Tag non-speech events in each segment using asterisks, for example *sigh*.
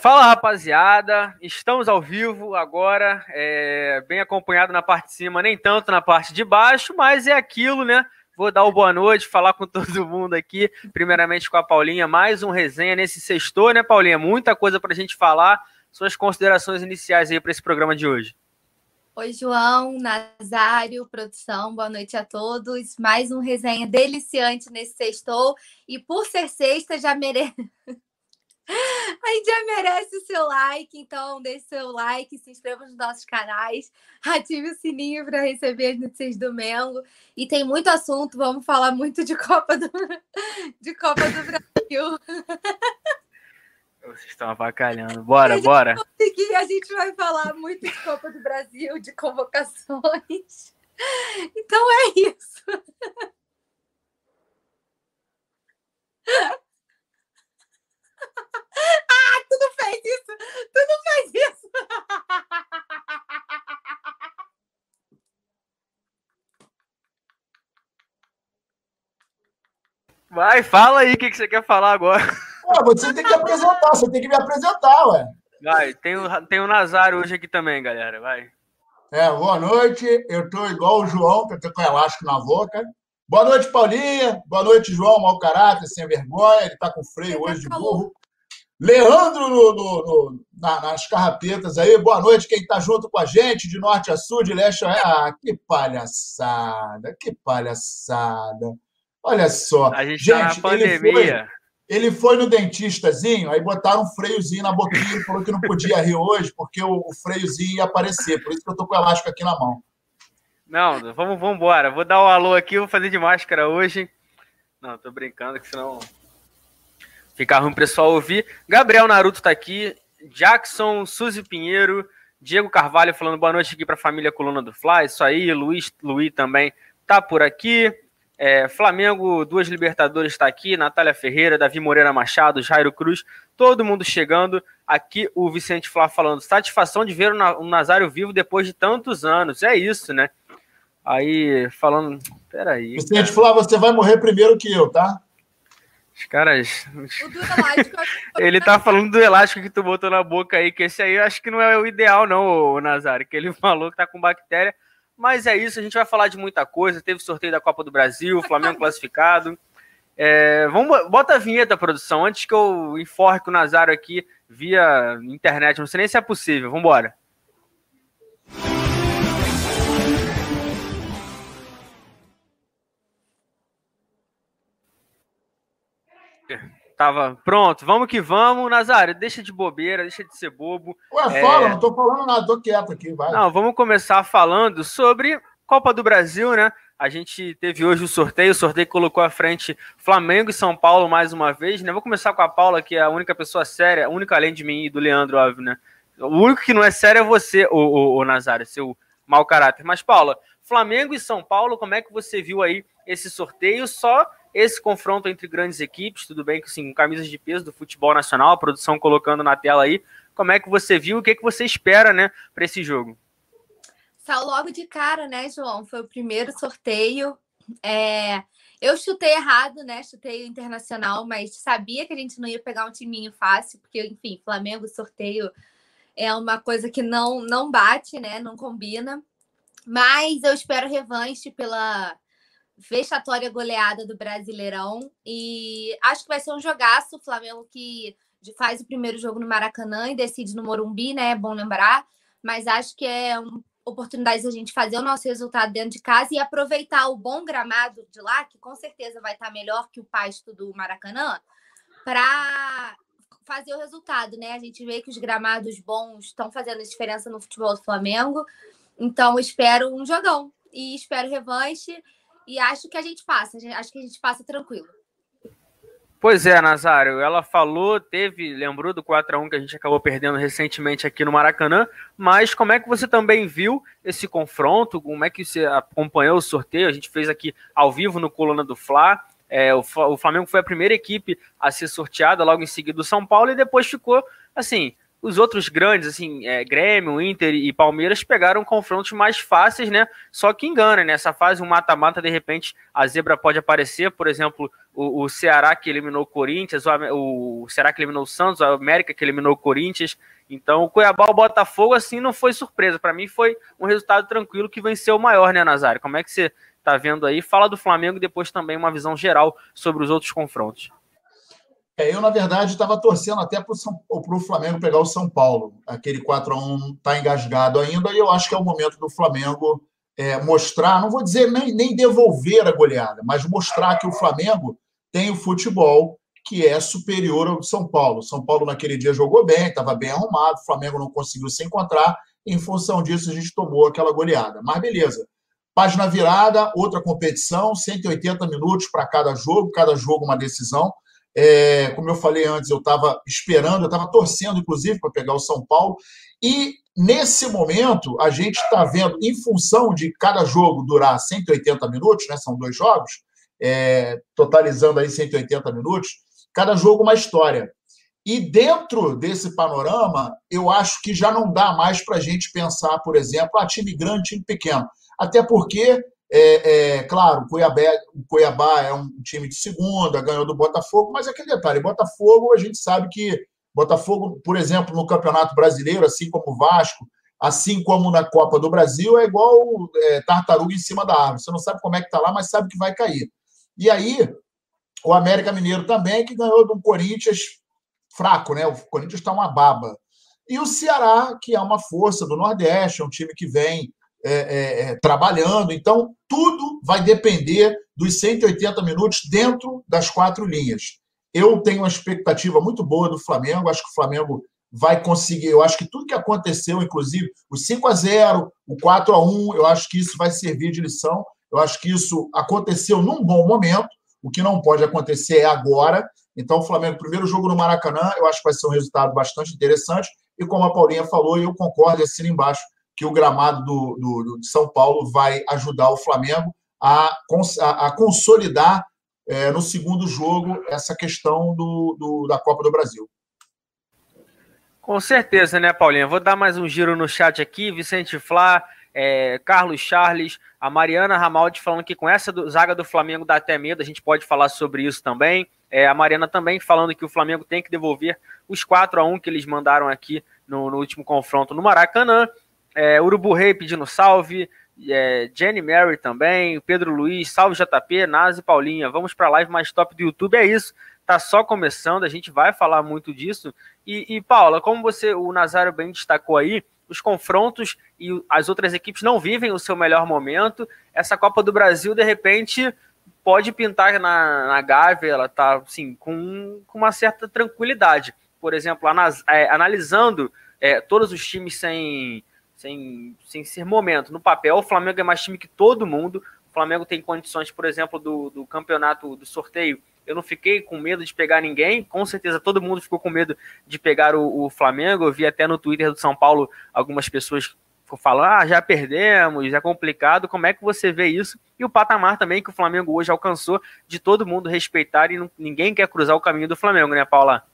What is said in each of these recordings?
Fala rapaziada, estamos ao vivo agora, é, bem acompanhado na parte de cima, nem tanto na parte de baixo, mas é aquilo, né? Vou dar o boa noite, falar com *laughs* todo mundo aqui, primeiramente com a Paulinha, mais um resenha nesse sextor, né, Paulinha? Muita coisa para a gente falar, suas considerações iniciais aí para esse programa de hoje. Oi, João, Nazário, produção, boa noite a todos. Mais um resenha deliciante nesse sextou. E por ser sexta, já merece. *laughs* A gente já merece o seu like, então deixe seu like, se inscreva nos nossos canais, ative o sininho para receber as notícias do Mengo. E tem muito assunto, vamos falar muito de Copa do, de Copa do Brasil. Vocês estão avacalhando. Bora, bora. Conseguir, a gente vai falar muito de Copa do Brasil, de convocações. Então é isso. Ah, tudo fez isso! Tudo fez isso! Vai, fala aí o que, que você quer falar agora. Ué, você tem que apresentar, você tem que me apresentar, ué. Vai, tem o, tem o Nazário hoje aqui também, galera, vai. É, boa noite, eu tô igual o João, que eu tô com elástico na boca. Boa noite, Paulinha. Boa noite, João, mau caráter, sem vergonha. Ele tá com freio hoje de burro. Leandro no, no, no, na, nas carrapetas aí, boa noite, quem está junto com a gente, de norte a sul, de leste a Ah, que palhaçada, que palhaçada. Olha só. A gente, tá gente tá ele, foi, ele foi no dentistazinho, aí botaram um freiozinho na boquinha, ele falou que não podia rir hoje, porque o, o freiozinho ia aparecer, por isso que eu tô com o elástico aqui na mão. Não, vamos, vamos embora. Vou dar um alô aqui, vou fazer de máscara hoje. Não, tô brincando, que senão Ficar ruim o pessoal ouvir. Gabriel Naruto tá aqui. Jackson, Suzy Pinheiro, Diego Carvalho falando boa noite aqui para a família Coluna do Fly. Isso aí, Luiz, Luiz também tá por aqui. É, Flamengo, duas Libertadores está aqui, Natália Ferreira, Davi Moreira Machado, Jairo Cruz, todo mundo chegando. Aqui o Vicente Flá falando, satisfação de ver o Nazário vivo depois de tantos anos. É isso, né? Aí, falando, peraí. Vicente Flá, você vai morrer primeiro que eu, tá? Os caras. ele tá falando do elástico que tu botou na boca aí, que esse aí eu acho que não é o ideal, não, o Nazário, que ele *laughs* falou que tá com bactéria. Mas é isso, a gente vai falar de muita coisa. Teve sorteio da Copa do Brasil, Flamengo *laughs* classificado. É, vamos, bota a vinheta, produção, antes que eu enforque o Nazário aqui via internet. Não sei nem se é possível. Vamos embora. Tava pronto, vamos que vamos. Nazário, deixa de bobeira, deixa de ser bobo. Ué, fala, é... não tô falando nada, tô quieto aqui, vai. Não, vamos começar falando sobre Copa do Brasil, né? A gente teve hoje o sorteio, o sorteio colocou à frente Flamengo e São Paulo mais uma vez, né? Vou começar com a Paula, que é a única pessoa séria, a única além de mim e do Leandro, óbvio, né? O único que não é sério é você, o, o, o Nazário, seu mau caráter. Mas, Paula, Flamengo e São Paulo, como é que você viu aí esse sorteio? Só esse confronto entre grandes equipes, tudo bem que sim, camisas de peso do futebol nacional, a produção colocando na tela aí. Como é que você viu? O que, é que você espera, né, para esse jogo? Saiu logo de cara, né, João? Foi o primeiro sorteio. É... Eu chutei errado, né? Chutei internacional, mas sabia que a gente não ia pegar um timinho fácil, porque, enfim, Flamengo, sorteio é uma coisa que não, não bate, né? Não combina. Mas eu espero revanche pela vexatória goleada do Brasileirão. E acho que vai ser um jogaço. O Flamengo que faz o primeiro jogo no Maracanã e decide no Morumbi, né? É bom lembrar. Mas acho que é uma oportunidade de a gente fazer o nosso resultado dentro de casa e aproveitar o bom gramado de lá, que com certeza vai estar melhor que o pasto do Maracanã, para fazer o resultado, né? A gente vê que os gramados bons estão fazendo diferença no futebol do Flamengo. Então, espero um jogão e espero revanche e acho que a gente passa, acho que a gente passa tranquilo. Pois é, Nazário, ela falou, teve, lembrou do 4 a 1 que a gente acabou perdendo recentemente aqui no Maracanã, mas como é que você também viu esse confronto? Como é que você acompanhou o sorteio? A gente fez aqui ao vivo no Coluna do Fla. É, o, Flamengo foi a primeira equipe a ser sorteada, logo em seguida o São Paulo, e depois ficou assim, os outros grandes, assim, é, Grêmio, Inter e Palmeiras pegaram confrontos mais fáceis, né? Só que engana, né? Nessa fase, um mata-mata, de repente, a zebra pode aparecer. Por exemplo, o, o Ceará que eliminou o Corinthians, o, o Ceará que eliminou o Santos, a América que eliminou o Corinthians. Então, o Cuiabá, o Botafogo, assim, não foi surpresa. Para mim, foi um resultado tranquilo que venceu o maior, né, Nazário? Como é que você tá vendo aí? Fala do Flamengo e depois também uma visão geral sobre os outros confrontos. É, eu, na verdade, estava torcendo até para o Flamengo pegar o São Paulo. Aquele 4x1 está engasgado ainda, e eu acho que é o momento do Flamengo é, mostrar, não vou dizer nem, nem devolver a goleada, mas mostrar que o Flamengo tem o futebol que é superior ao de São Paulo. São Paulo, naquele dia, jogou bem, estava bem arrumado, o Flamengo não conseguiu se encontrar, em função disso, a gente tomou aquela goleada. Mas beleza. Página virada, outra competição, 180 minutos para cada jogo, cada jogo uma decisão. É, como eu falei antes, eu estava esperando, eu estava torcendo, inclusive, para pegar o São Paulo. E nesse momento, a gente está vendo, em função de cada jogo durar 180 minutos, né, são dois jogos, é, totalizando aí 180 minutos, cada jogo uma história. E dentro desse panorama, eu acho que já não dá mais para a gente pensar, por exemplo, a ah, time grande, time pequeno. Até porque é, é, claro, o Cuiabá, o Cuiabá é um time de segunda, ganhou do Botafogo, mas é aquele detalhe, Botafogo, a gente sabe que Botafogo, por exemplo, no Campeonato Brasileiro, assim como o Vasco, assim como na Copa do Brasil, é igual é, tartaruga em cima da árvore. Você não sabe como é que está lá, mas sabe que vai cair. E aí, o América Mineiro também, que ganhou do Corinthians fraco, né? O Corinthians está uma baba. E o Ceará, que é uma força do Nordeste, é um time que vem é, é, é, trabalhando. Então, tudo vai depender dos 180 minutos dentro das quatro linhas. Eu tenho uma expectativa muito boa do Flamengo, acho que o Flamengo vai conseguir. Eu acho que tudo que aconteceu, inclusive o 5 a 0 o 4 a 1 eu acho que isso vai servir de lição. Eu acho que isso aconteceu num bom momento. O que não pode acontecer é agora. Então, o Flamengo, primeiro jogo no Maracanã, eu acho que vai ser um resultado bastante interessante. E como a Paulinha falou, eu concordo e assino embaixo, que o gramado do, do, de São Paulo vai ajudar o Flamengo a, a, a consolidar é, no segundo jogo essa questão do, do, da Copa do Brasil. Com certeza, né, Paulinha? Vou dar mais um giro no chat aqui. Vicente Flá, é, Carlos Charles, a Mariana Ramaldi falando que com essa do, zaga do Flamengo dá até medo. A gente pode falar sobre isso também. É, a Mariana também falando que o Flamengo tem que devolver os 4 a 1 que eles mandaram aqui no, no último confronto no Maracanã. É, Urubu Rei pedindo salve. É, Jenny Mary também. Pedro Luiz, salve JP, Nazi Paulinha. Vamos para a live mais top do YouTube. É isso. Tá só começando, a gente vai falar muito disso. E, e Paula, como você, o Nazário bem destacou aí, os confrontos e as outras equipes não vivem o seu melhor momento. Essa Copa do Brasil, de repente, pode pintar na, na Gávea, ela tá assim, com, com uma certa tranquilidade. Por exemplo, é, analisando é, todos os times sem, sem, sem ser momento. No papel, o Flamengo é mais time que todo mundo. O Flamengo tem condições, por exemplo, do, do campeonato, do sorteio. Eu não fiquei com medo de pegar ninguém. Com certeza todo mundo ficou com medo de pegar o, o Flamengo. Eu vi até no Twitter do São Paulo algumas pessoas falando: ah, já perdemos, é complicado. Como é que você vê isso? E o patamar também que o Flamengo hoje alcançou de todo mundo respeitar e não, ninguém quer cruzar o caminho do Flamengo, né, Paula?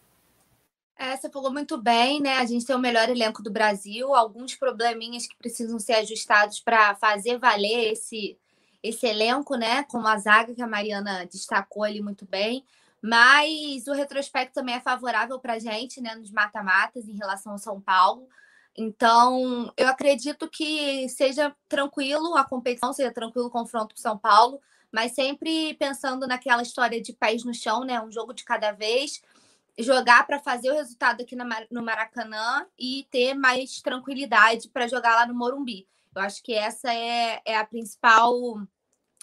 É, você falou muito bem, né? A gente tem o melhor elenco do Brasil, alguns probleminhas que precisam ser ajustados para fazer valer esse, esse elenco, né? Como a zaga que a Mariana destacou ali muito bem. Mas o retrospecto também é favorável para a gente, né? Nos mata-matas em relação ao São Paulo. Então, eu acredito que seja tranquilo a competição, seja tranquilo o confronto com São Paulo, mas sempre pensando naquela história de pés no chão, né? Um jogo de cada vez jogar para fazer o resultado aqui no Maracanã e ter mais tranquilidade para jogar lá no Morumbi. Eu acho que essa é, é a principal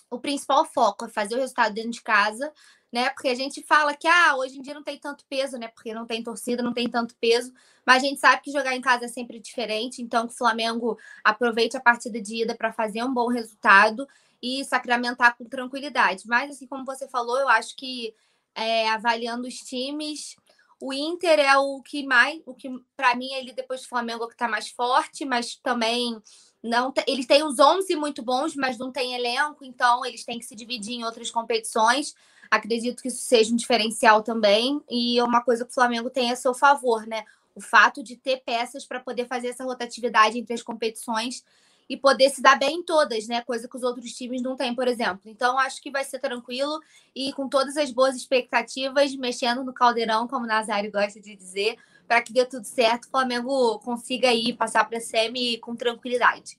o principal foco, é fazer o resultado dentro de casa, né? Porque a gente fala que ah, hoje em dia não tem tanto peso, né? Porque não tem torcida, não tem tanto peso, mas a gente sabe que jogar em casa é sempre diferente, então que o Flamengo aproveite a partida de ida para fazer um bom resultado e sacramentar com tranquilidade. Mas assim como você falou, eu acho que é, avaliando os times, o Inter é o que mais, o que para mim ele depois do Flamengo é que está mais forte, mas também não eles têm os 11 muito bons, mas não tem elenco, então eles têm que se dividir em outras competições. Acredito que isso seja um diferencial também e é uma coisa que o Flamengo tem a seu favor, né? O fato de ter peças para poder fazer essa rotatividade entre as competições e poder se dar bem em todas, né? Coisa que os outros times não têm, por exemplo. Então, acho que vai ser tranquilo e com todas as boas expectativas, mexendo no caldeirão, como o Nazário gosta de dizer, para que dê tudo certo, o Flamengo consiga aí passar para a semi com tranquilidade.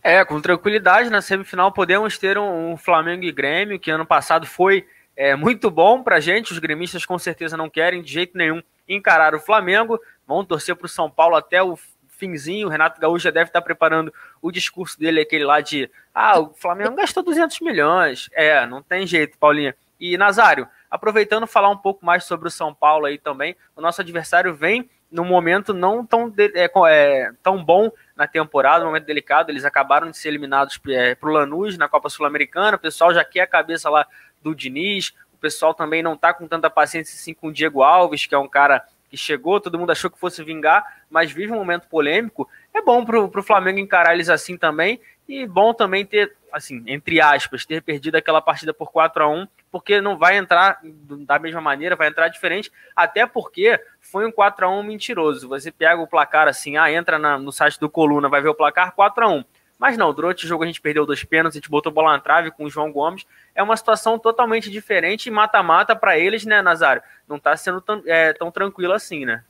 É, com tranquilidade na semifinal podemos ter um, um Flamengo e Grêmio, que ano passado foi é, muito bom para gente. Os gremistas com certeza não querem de jeito nenhum encarar o Flamengo. Vão torcer para o São Paulo até o finzinho. O Renato Gaúcho já deve estar preparando o discurso dele, aquele lá de: ah, o Flamengo gastou 200 milhões. É, não tem jeito, Paulinha. E Nazário, aproveitando falar um pouco mais sobre o São Paulo aí também, o nosso adversário vem num momento não tão, é, é, tão bom na temporada, um momento delicado. Eles acabaram de ser eliminados é, para o Lanús na Copa Sul-Americana. O pessoal já quer a cabeça lá do Diniz. O pessoal também não está com tanta paciência assim com o Diego Alves, que é um cara chegou, todo mundo achou que fosse vingar, mas vive um momento polêmico. É bom para o Flamengo encarar eles assim também, e bom também ter, assim, entre aspas, ter perdido aquela partida por 4 a 1 porque não vai entrar da mesma maneira, vai entrar diferente, até porque foi um 4 a 1 mentiroso. Você pega o placar assim, ah, entra na, no site do Coluna, vai ver o placar 4 a 1 mas não, durante o jogo a gente perdeu dois pênaltis, a gente botou bola na trave com o João Gomes. É uma situação totalmente diferente e mata-mata para eles, né, Nazário? Não está sendo tão, é, tão tranquilo assim, né?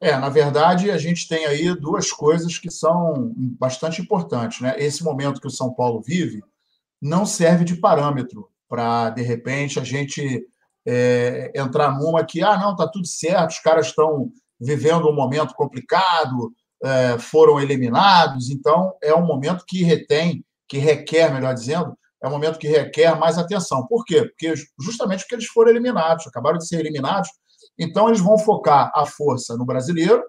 É, na verdade, a gente tem aí duas coisas que são bastante importantes, né? Esse momento que o São Paulo vive não serve de parâmetro para, de repente, a gente é, entrar numa que, ah, não, tá tudo certo, os caras estão vivendo um momento complicado, é, foram eliminados, então é um momento que retém, que requer, melhor dizendo, é um momento que requer mais atenção. Por quê? Porque justamente porque eles foram eliminados, acabaram de ser eliminados, então eles vão focar a força no brasileiro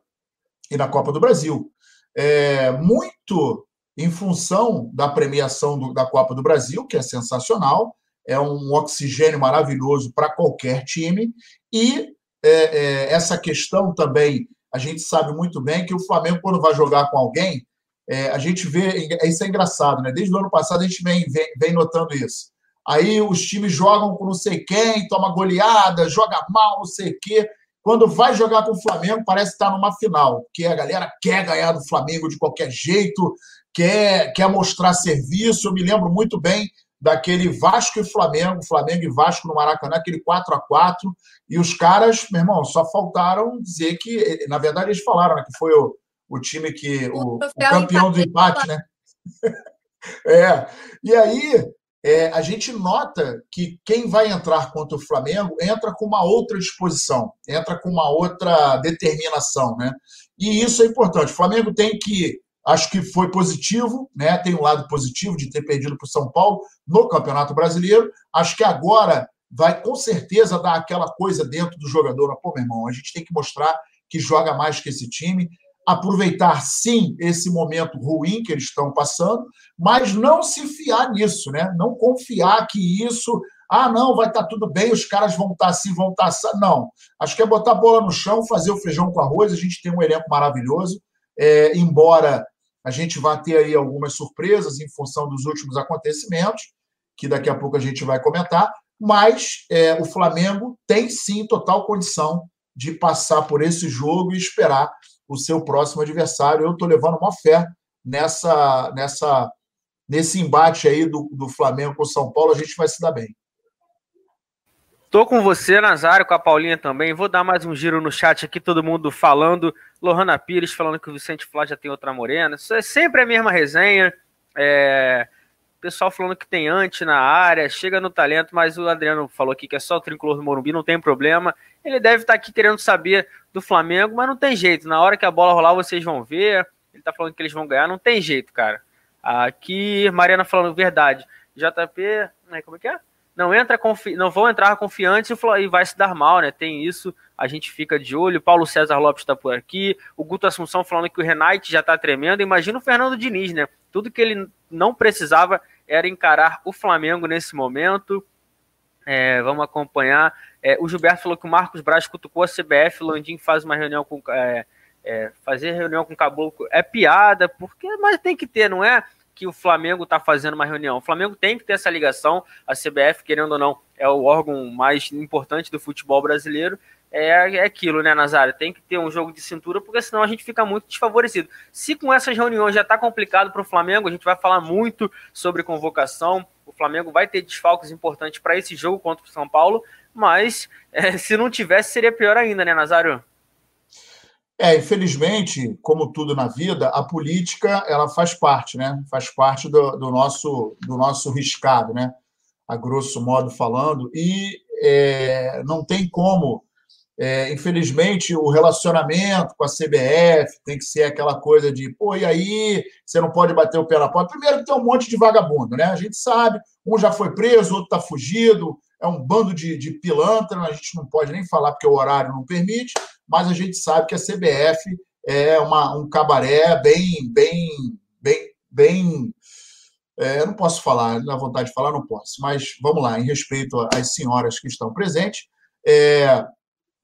e na Copa do Brasil. É, muito em função da premiação do, da Copa do Brasil, que é sensacional, é um oxigênio maravilhoso para qualquer time, e é, é, essa questão também a gente sabe muito bem que o Flamengo, quando vai jogar com alguém, é, a gente vê, isso é engraçado, né? Desde o ano passado a gente vem, vem, vem notando isso. Aí os times jogam com não sei quem, toma goleada, joga mal, não sei o quê. Quando vai jogar com o Flamengo, parece estar numa final, porque a galera quer ganhar do Flamengo de qualquer jeito, quer, quer mostrar serviço. Eu me lembro muito bem daquele Vasco e Flamengo, Flamengo e Vasco no Maracanã, aquele 4 a 4 e os caras, meu irmão, só faltaram dizer que, na verdade, eles falaram né, que foi o, o time que. O, o campeão do empate, né? *laughs* é. E aí, é, a gente nota que quem vai entrar contra o Flamengo entra com uma outra disposição, entra com uma outra determinação, né? E isso é importante. O Flamengo tem que Acho que foi positivo, né? Tem um lado positivo de ter perdido para o São Paulo no Campeonato Brasileiro. Acho que agora vai com certeza dar aquela coisa dentro do jogador. Pô, meu irmão, a gente tem que mostrar que joga mais que esse time. Aproveitar, sim, esse momento ruim que eles estão passando, mas não se fiar nisso, né? Não confiar que isso ah, não, vai estar tá tudo bem, os caras vão estar tá assim, vão estar tá. Não. Acho que é botar a bola no chão, fazer o feijão com arroz. A gente tem um elenco maravilhoso. É, embora a gente vai ter aí algumas surpresas em função dos últimos acontecimentos, que daqui a pouco a gente vai comentar, mas é, o Flamengo tem sim total condição de passar por esse jogo e esperar o seu próximo adversário. Eu estou levando uma fé nessa, nessa, nesse embate aí do, do Flamengo com o São Paulo, a gente vai se dar bem. Tô com você, Nazário, com a Paulinha também. Vou dar mais um giro no chat aqui, todo mundo falando. Lohana Pires falando que o Vicente Flá já tem outra morena. Isso é sempre a mesma resenha. É... Pessoal falando que tem ante na área, chega no talento, mas o Adriano falou aqui que é só o tricolor do Morumbi, não tem problema. Ele deve estar tá aqui querendo saber do Flamengo, mas não tem jeito. Na hora que a bola rolar, vocês vão ver. Ele tá falando que eles vão ganhar, não tem jeito, cara. Aqui, Mariana falando verdade. JP, né, como é que é? Não entra confi não vão entrar confiantes e vai se dar mal, né? Tem isso, a gente fica de olho. Paulo César Lopes está por aqui, o Guto Assunção falando que o Renate já está tremendo. Imagina o Fernando Diniz, né? Tudo que ele não precisava era encarar o Flamengo nesse momento. É, vamos acompanhar. É, o Gilberto falou que o Marcos Braz cutucou a CBF, o Landim faz uma reunião com. É, é, fazer reunião com o Caboclo é piada, porque mas tem que ter, não é? Que o Flamengo está fazendo uma reunião. O Flamengo tem que ter essa ligação. A CBF, querendo ou não, é o órgão mais importante do futebol brasileiro. é, é aquilo, né, Nazário? Tem que ter um jogo de cintura, porque senão a gente fica muito desfavorecido. Se com essas reuniões já está complicado para o Flamengo, a gente vai falar muito sobre convocação. O Flamengo vai ter desfalques importantes para esse jogo contra o São Paulo, mas é, se não tivesse, seria pior ainda, né, Nazário? É, infelizmente, como tudo na vida, a política ela faz parte, né? Faz parte do, do nosso do nosso riscado, né? A grosso modo falando, e é, não tem como é, infelizmente, o relacionamento com a CBF tem que ser aquela coisa de, pô, e aí você não pode bater o pé na porta. Primeiro tem um monte de vagabundo, né? A gente sabe, um já foi preso, outro está fugido, é um bando de, de pilantra, a gente não pode nem falar porque o horário não permite, mas a gente sabe que a CBF é uma, um cabaré bem, bem, bem, bem. É, eu não posso falar, na vontade de falar, não posso, mas vamos lá, em respeito às senhoras que estão presentes. É,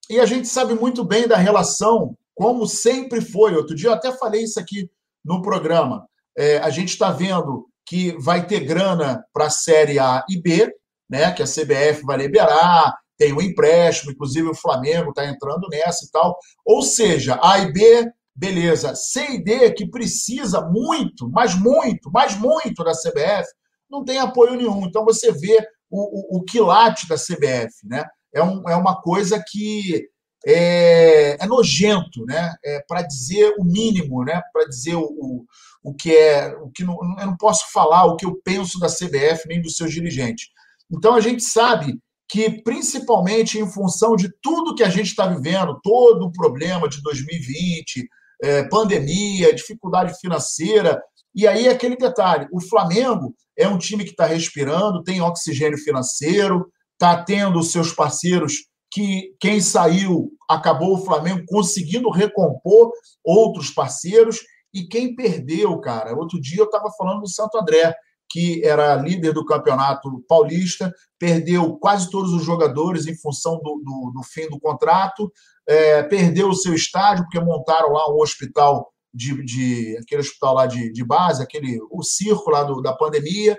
e a gente sabe muito bem da relação, como sempre foi. Outro dia eu até falei isso aqui no programa. É, a gente está vendo que vai ter grana para a Série A e B, né? Que a CBF vai liberar, tem um empréstimo, inclusive o Flamengo está entrando nessa e tal. Ou seja, A e B, beleza. C e D, que precisa muito, mas muito, mas muito da CBF, não tem apoio nenhum. Então você vê o, o, o quilate da CBF, né? É, um, é uma coisa que é, é nojento, né? É, para dizer o mínimo, né? Para dizer o, o, o que é, o que não, eu não posso falar o que eu penso da CBF nem dos seus dirigentes. Então a gente sabe que principalmente em função de tudo que a gente está vivendo, todo o problema de 2020, é, pandemia, dificuldade financeira, e aí aquele detalhe: o Flamengo é um time que está respirando, tem oxigênio financeiro, está tendo seus parceiros que quem saiu acabou o Flamengo conseguindo recompor outros parceiros e quem perdeu, cara. Outro dia eu estava falando do Santo André, que era líder do campeonato paulista, perdeu quase todos os jogadores em função do, do, do fim do contrato, é, perdeu o seu estádio, porque montaram lá um hospital de, de aquele hospital lá de, de base, aquele o circo lá do, da pandemia,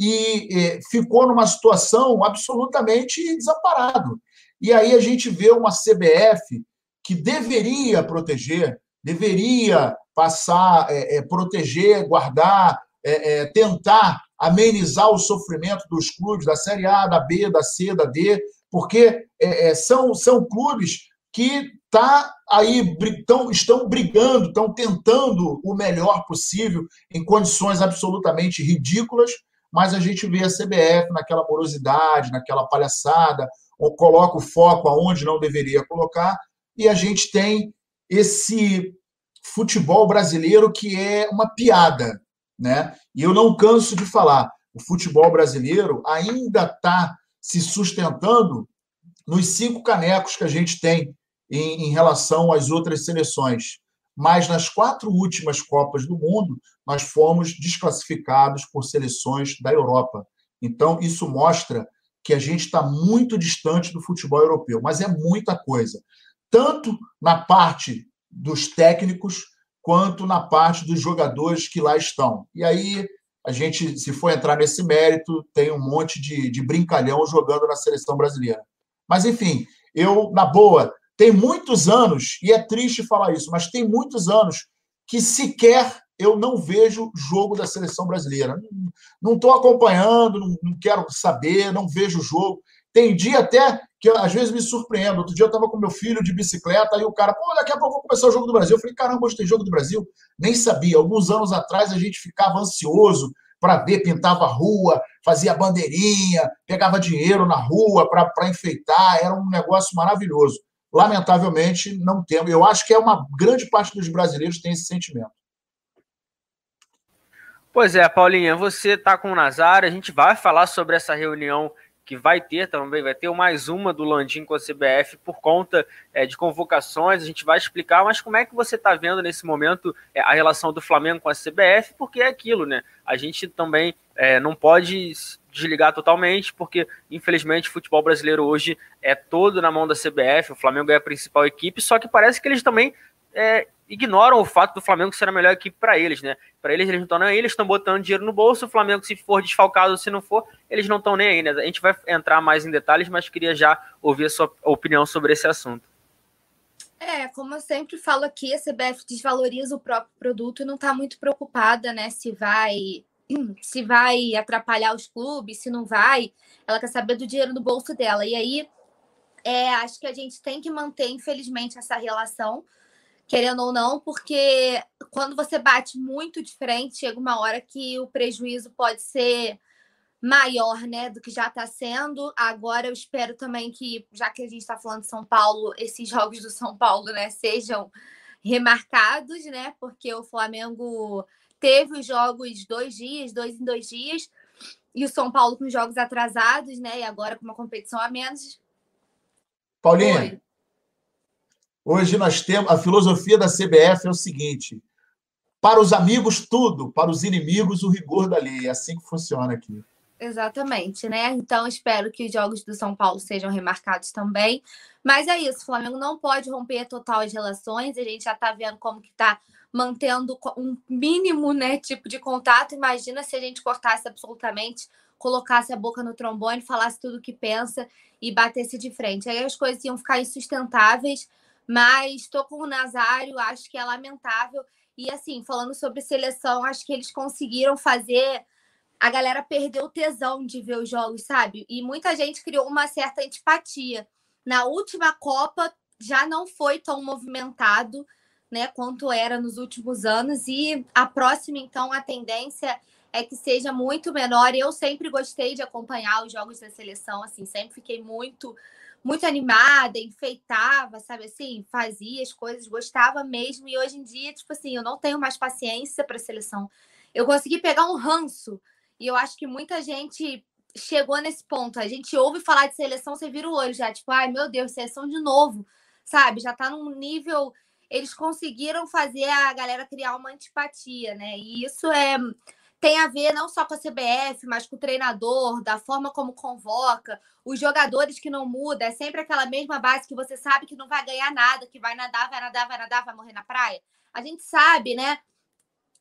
e ficou numa situação absolutamente desamparado. E aí a gente vê uma CBF que deveria proteger, deveria passar, é, é, proteger, guardar, é, tentar amenizar o sofrimento dos clubes da Série A, da B, da C, da D, porque são, são clubes que tá aí tão, estão brigando, estão tentando o melhor possível em condições absolutamente ridículas, mas a gente vê a CBF naquela morosidade, naquela palhaçada, ou coloca o foco aonde não deveria colocar, e a gente tem esse futebol brasileiro que é uma piada, né? E eu não canso de falar, o futebol brasileiro ainda está se sustentando nos cinco canecos que a gente tem em, em relação às outras seleções mas nas quatro últimas Copas do Mundo, nós fomos desclassificados por seleções da Europa. Então, isso mostra que a gente está muito distante do futebol europeu, mas é muita coisa. Tanto na parte dos técnicos, quanto na parte dos jogadores que lá estão. E aí, a gente, se for entrar nesse mérito, tem um monte de, de brincalhão jogando na seleção brasileira. Mas, enfim, eu, na boa, tem muitos anos, e é triste falar isso, mas tem muitos anos que sequer eu não vejo jogo da seleção brasileira. Não estou acompanhando, não, não, quero saber, não vejo jogo. Tem dia até que às vezes me surpreendo. Outro dia eu estava com meu filho de bicicleta e o cara, pô, daqui a pouco vou começar o jogo do Brasil. Eu falei, caramba, hoje tem jogo do Brasil? Nem sabia. Alguns anos atrás a gente ficava ansioso para ver, pintava a rua, fazia bandeirinha, pegava dinheiro na rua para enfeitar, era um negócio maravilhoso lamentavelmente, não temos. Eu acho que é uma grande parte dos brasileiros tem esse sentimento. Pois é, Paulinha, você está com o Nazar, a gente vai falar sobre essa reunião que vai ter também, vai ter mais uma do Landim com a CBF por conta é, de convocações, a gente vai explicar, mas como é que você está vendo nesse momento é, a relação do Flamengo com a CBF, porque é aquilo, né? A gente também é, não pode desligar totalmente, porque infelizmente o futebol brasileiro hoje é todo na mão da CBF, o Flamengo é a principal equipe, só que parece que eles também é, ignoram o fato do Flamengo ser a melhor equipe para eles, né? Para eles, eles não estão nem aí, eles estão botando dinheiro no bolso, o Flamengo, se for desfalcado, se não for, eles não estão nem aí, né? A gente vai entrar mais em detalhes, mas queria já ouvir a sua opinião sobre esse assunto. É, como eu sempre falo aqui, a CBF desvaloriza o próprio produto e não está muito preocupada, né, se vai *clears throat* se vai atrapalhar os clubes, se não vai. Ela quer saber do dinheiro do bolso dela. E aí, é, acho que a gente tem que manter, infelizmente, essa relação, querendo ou não, porque quando você bate muito de frente, chega uma hora que o prejuízo pode ser maior, né, do que já está sendo. Agora eu espero também que, já que a gente está falando de São Paulo, esses jogos do São Paulo, né, sejam remarcados, né, porque o Flamengo teve os jogos dois dias, dois em dois dias, e o São Paulo com jogos atrasados, né, e agora com uma competição a menos. Paulinha, Oi. Hoje nós temos a filosofia da CBF é o seguinte: para os amigos tudo, para os inimigos o rigor da lei. É assim que funciona aqui. Exatamente, né? Então espero que os jogos do São Paulo sejam remarcados também. Mas é isso, o Flamengo não pode romper total as relações. A gente já está vendo como que está mantendo um mínimo, né, tipo de contato. Imagina se a gente cortasse absolutamente, colocasse a boca no trombone, falasse tudo o que pensa e batesse de frente. Aí as coisas iam ficar insustentáveis. Mas estou com o Nazário, acho que é lamentável. E assim, falando sobre seleção, acho que eles conseguiram fazer a galera perdeu o tesão de ver os jogos, sabe? E muita gente criou uma certa antipatia. Na última Copa já não foi tão movimentado, né, quanto era nos últimos anos e a próxima então a tendência é que seja muito menor. Eu sempre gostei de acompanhar os jogos da seleção, assim, sempre fiquei muito muito animada, enfeitava, sabe assim, fazia as coisas, gostava mesmo e hoje em dia, tipo assim, eu não tenho mais paciência para seleção. Eu consegui pegar um ranço e eu acho que muita gente chegou nesse ponto. A gente ouve falar de seleção, você vira o olho já, tipo, ai meu Deus, seleção de novo, sabe? Já tá num nível. Eles conseguiram fazer a galera criar uma antipatia, né? E isso é tem a ver não só com a CBF, mas com o treinador, da forma como convoca, os jogadores que não muda, é sempre aquela mesma base que você sabe que não vai ganhar nada, que vai nadar, vai nadar, vai nadar, vai morrer na praia. A gente sabe, né?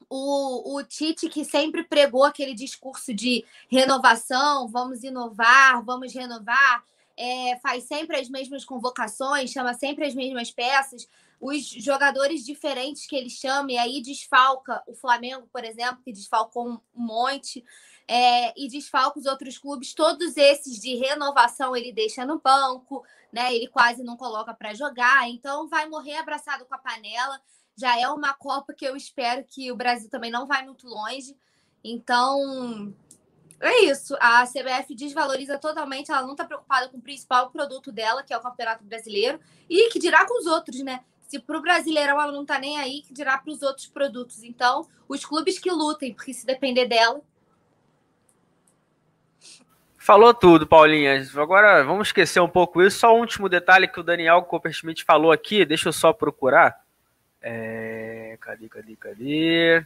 o, o Tite, que sempre pregou aquele discurso de renovação, vamos inovar, vamos renovar, é, faz sempre as mesmas convocações, chama sempre as mesmas peças, os jogadores diferentes que ele chama, e aí desfalca o Flamengo, por exemplo, que desfalcou um monte, é, e desfalca os outros clubes, todos esses de renovação ele deixa no banco, né? Ele quase não coloca para jogar, então vai morrer abraçado com a panela já é uma Copa que eu espero que o Brasil também não vai muito longe. Então, é isso. A CBF desvaloriza totalmente, ela não está preocupada com o principal produto dela, que é o Campeonato Brasileiro, e que dirá com os outros, né? Se para o Brasileirão ela não está nem aí, que dirá para os outros produtos. Então, os clubes que lutem, porque se depender dela. Falou tudo, Paulinha. Agora vamos esquecer um pouco isso. Só um último detalhe que o Daniel Copperschmidt falou aqui, deixa eu só procurar. É, cadê, cadê, cadê?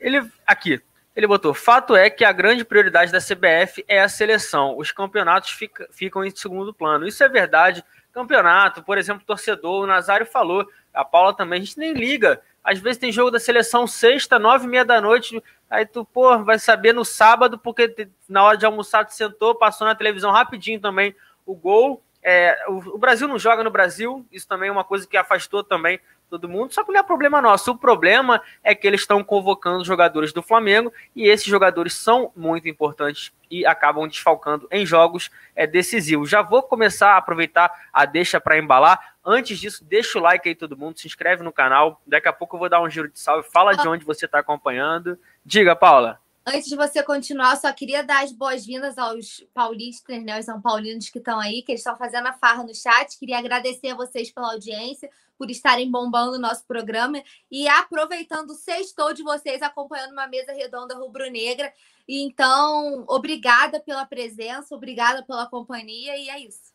Ele aqui. Ele botou: fato é que a grande prioridade da CBF é a seleção. Os campeonatos fica, ficam em segundo plano. Isso é verdade. Campeonato, por exemplo, torcedor, o Nazário falou, a Paula também, a gente nem liga. Às vezes tem jogo da seleção sexta, nove e meia da noite, aí tu, pô, vai saber no sábado, porque na hora de almoçar tu sentou, passou na televisão rapidinho também o gol, é, o, o, Brasil não joga no Brasil, isso também é uma coisa que afastou também todo mundo, só que não é problema nosso. O problema é que eles estão convocando jogadores do Flamengo e esses jogadores são muito importantes e acabam desfalcando em jogos é, decisivos. Já vou começar a aproveitar a deixa para embalar. Antes disso, deixa o like aí todo mundo, se inscreve no canal. Daqui a pouco eu vou dar um giro de salve. Fala de onde você está acompanhando. Diga, Paula. Antes de você continuar, só queria dar as boas-vindas aos paulistas, né, os são paulinos que estão aí, que eles estão fazendo a farra no chat. Queria agradecer a vocês pela audiência, por estarem bombando o nosso programa e aproveitando o sextou de vocês, acompanhando uma mesa redonda rubro-negra. Então, obrigada pela presença, obrigada pela companhia e é isso.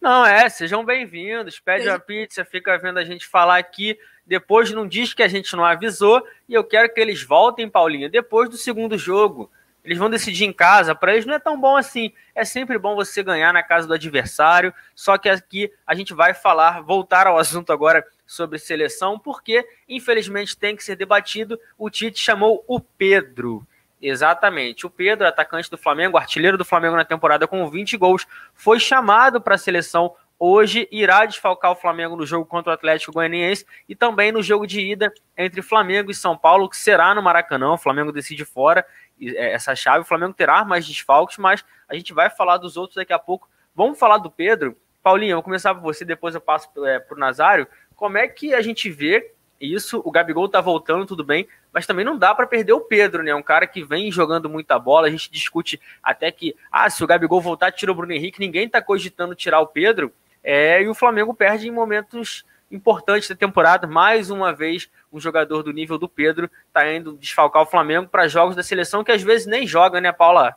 Não, é, sejam bem-vindos. Pede Seja... a pizza, fica vendo a gente falar aqui depois não diz que a gente não avisou e eu quero que eles voltem, Paulinho, depois do segundo jogo. Eles vão decidir em casa, para eles não é tão bom assim. É sempre bom você ganhar na casa do adversário, só que aqui a gente vai falar, voltar ao assunto agora sobre seleção, porque infelizmente tem que ser debatido. O Tite chamou o Pedro. Exatamente. O Pedro, atacante do Flamengo, artilheiro do Flamengo na temporada com 20 gols, foi chamado para a seleção hoje irá desfalcar o Flamengo no jogo contra o Atlético Goianiense e também no jogo de ida entre Flamengo e São Paulo, que será no Maracanã. O Flamengo decide fora é, essa chave. O Flamengo terá mais desfalques, mas a gente vai falar dos outros daqui a pouco. Vamos falar do Pedro. Paulinho, eu vou começar por você, depois eu passo é, para o Nazário. Como é que a gente vê isso? O Gabigol tá voltando, tudo bem, mas também não dá para perder o Pedro, né? Um cara que vem jogando muita bola. A gente discute até que, ah, se o Gabigol voltar, tira o Bruno Henrique, ninguém tá cogitando tirar o Pedro. É, e o Flamengo perde em momentos importantes da temporada. Mais uma vez, um jogador do nível do Pedro está indo desfalcar o Flamengo para jogos da seleção que às vezes nem joga, né, Paula?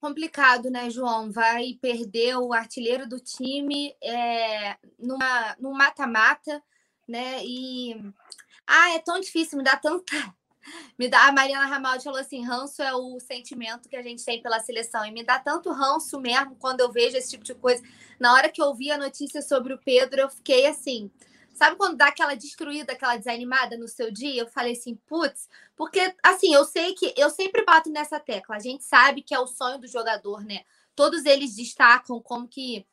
Complicado, né, João? Vai perder o artilheiro do time é, numa, num mata-mata, né? E. Ah, é tão difícil, me dá tanta me dá, a Mariana Ramaldi falou assim: ranço é o sentimento que a gente tem pela seleção. E me dá tanto ranço mesmo quando eu vejo esse tipo de coisa. Na hora que eu vi a notícia sobre o Pedro, eu fiquei assim. Sabe quando dá aquela destruída, aquela desanimada no seu dia? Eu falei assim, putz, porque assim, eu sei que eu sempre bato nessa tecla. A gente sabe que é o sonho do jogador, né? Todos eles destacam como que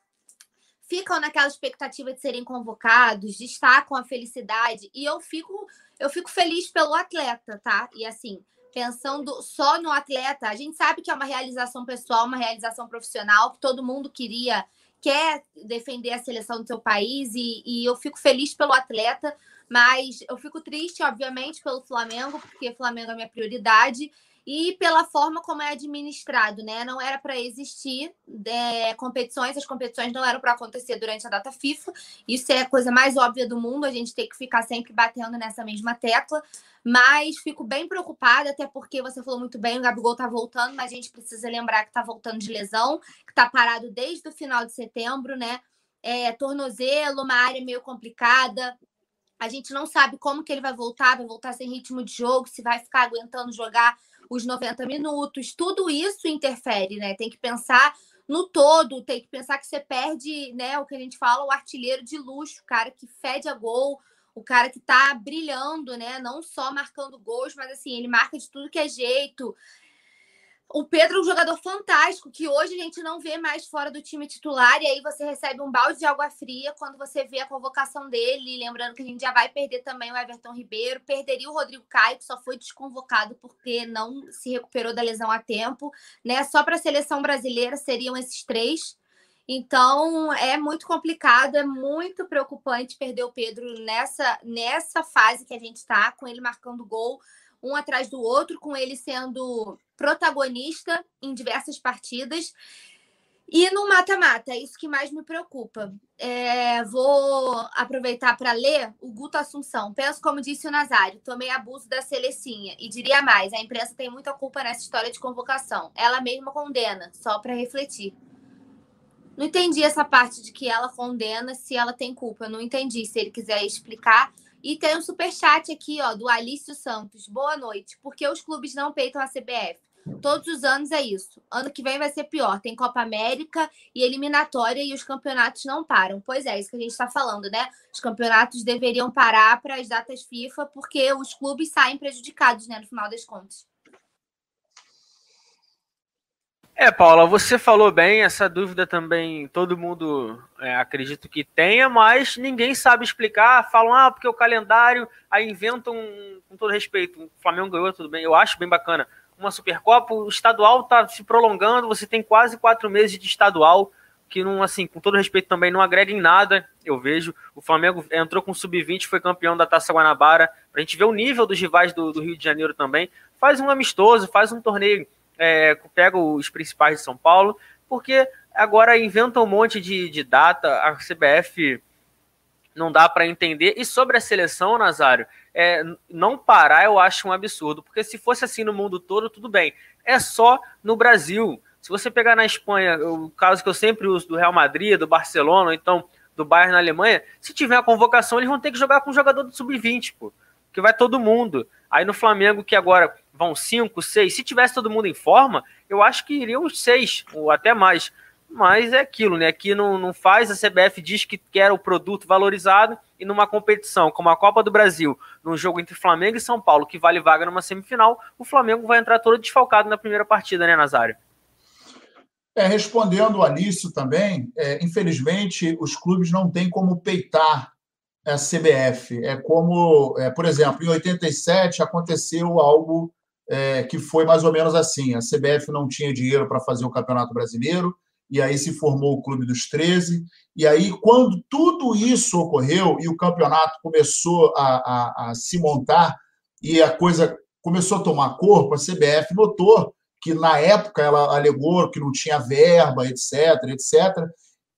ficam naquela expectativa de serem convocados, destacam a felicidade, e eu fico eu fico feliz pelo atleta, tá? E assim, pensando só no atleta, a gente sabe que é uma realização pessoal, uma realização profissional, que todo mundo queria, quer defender a seleção do seu país, e, e eu fico feliz pelo atleta, mas eu fico triste, obviamente, pelo Flamengo, porque Flamengo é minha prioridade e pela forma como é administrado, né? Não era para existir é, competições, as competições não eram para acontecer durante a data FIFA. Isso é a coisa mais óbvia do mundo, a gente tem que ficar sempre batendo nessa mesma tecla. Mas fico bem preocupada, até porque você falou muito bem, o Gabigol tá voltando, mas a gente precisa lembrar que tá voltando de lesão, que tá parado desde o final de setembro, né? É, tornozelo, uma área meio complicada. A gente não sabe como que ele vai voltar, vai voltar sem ritmo de jogo, se vai ficar aguentando jogar os 90 minutos, tudo isso interfere, né? Tem que pensar no todo, tem que pensar que você perde, né, o que a gente fala, o artilheiro de luxo, o cara que fede a gol, o cara que tá brilhando, né? Não só marcando gols, mas assim, ele marca de tudo que é jeito. O Pedro é um jogador fantástico, que hoje a gente não vê mais fora do time titular, e aí você recebe um balde de água fria quando você vê a convocação dele. Lembrando que a gente já vai perder também o Everton Ribeiro, perderia o Rodrigo Caio, que só foi desconvocado porque não se recuperou da lesão a tempo. Né? Só para a seleção brasileira seriam esses três. Então é muito complicado, é muito preocupante perder o Pedro nessa, nessa fase que a gente está, com ele marcando gol um atrás do outro, com ele sendo protagonista em diversas partidas. E no mata-mata, é isso que mais me preocupa. É, vou aproveitar para ler o Guto Assunção. Penso como disse o Nazário, tomei abuso da Celecinha. E diria mais, a imprensa tem muita culpa nessa história de convocação. Ela mesma condena, só para refletir. Não entendi essa parte de que ela condena se ela tem culpa. Não entendi. Se ele quiser explicar, e tem um super chat aqui, ó, do Alício Santos. Boa noite. Por que os clubes não peitam a CBF? Todos os anos é isso. Ano que vem vai ser pior. Tem Copa América e eliminatória e os campeonatos não param. Pois é, isso que a gente está falando, né? Os campeonatos deveriam parar para as datas FIFA, porque os clubes saem prejudicados, né, no final das contas. É, Paula, você falou bem, essa dúvida também todo mundo é, acredito que tenha, mas ninguém sabe explicar. Falam, ah, porque o calendário, aí inventam, com todo respeito, o Flamengo ganhou, tudo bem, eu acho bem bacana. Uma Supercopa, o estadual está se prolongando, você tem quase quatro meses de estadual, que não, assim, com todo respeito também, não agrega em nada, eu vejo. O Flamengo entrou com sub-20, foi campeão da Taça Guanabara, pra gente ver o nível dos rivais do, do Rio de Janeiro também. Faz um amistoso, faz um torneio é, pega os principais de São Paulo, porque agora inventa um monte de, de data, a CBF não dá para entender. E sobre a seleção, Nazário, é, não parar eu acho um absurdo, porque se fosse assim no mundo todo, tudo bem. É só no Brasil. Se você pegar na Espanha, o caso que eu sempre uso do Real Madrid, do Barcelona, ou então do Bayern na Alemanha, se tiver a convocação, eles vão ter que jogar com o jogador do sub-20, pô. Que vai todo mundo. Aí no Flamengo, que agora vão cinco, seis. Se tivesse todo mundo em forma, eu acho que iriam seis, ou até mais. Mas é aquilo, né? Aqui não, não faz, a CBF diz que quer o produto valorizado e numa competição como a Copa do Brasil, num jogo entre Flamengo e São Paulo, que vale vaga numa semifinal, o Flamengo vai entrar todo desfalcado na primeira partida, né, Nazário? É, respondendo o Alício também, é, infelizmente os clubes não têm como peitar a CBF. É como, é, por exemplo, em 87 aconteceu algo é, que foi mais ou menos assim: a CBF não tinha dinheiro para fazer o Campeonato Brasileiro, e aí se formou o Clube dos 13. E aí, quando tudo isso ocorreu e o campeonato começou a, a, a se montar e a coisa começou a tomar corpo, a CBF notou que na época ela alegou que não tinha verba, etc, etc.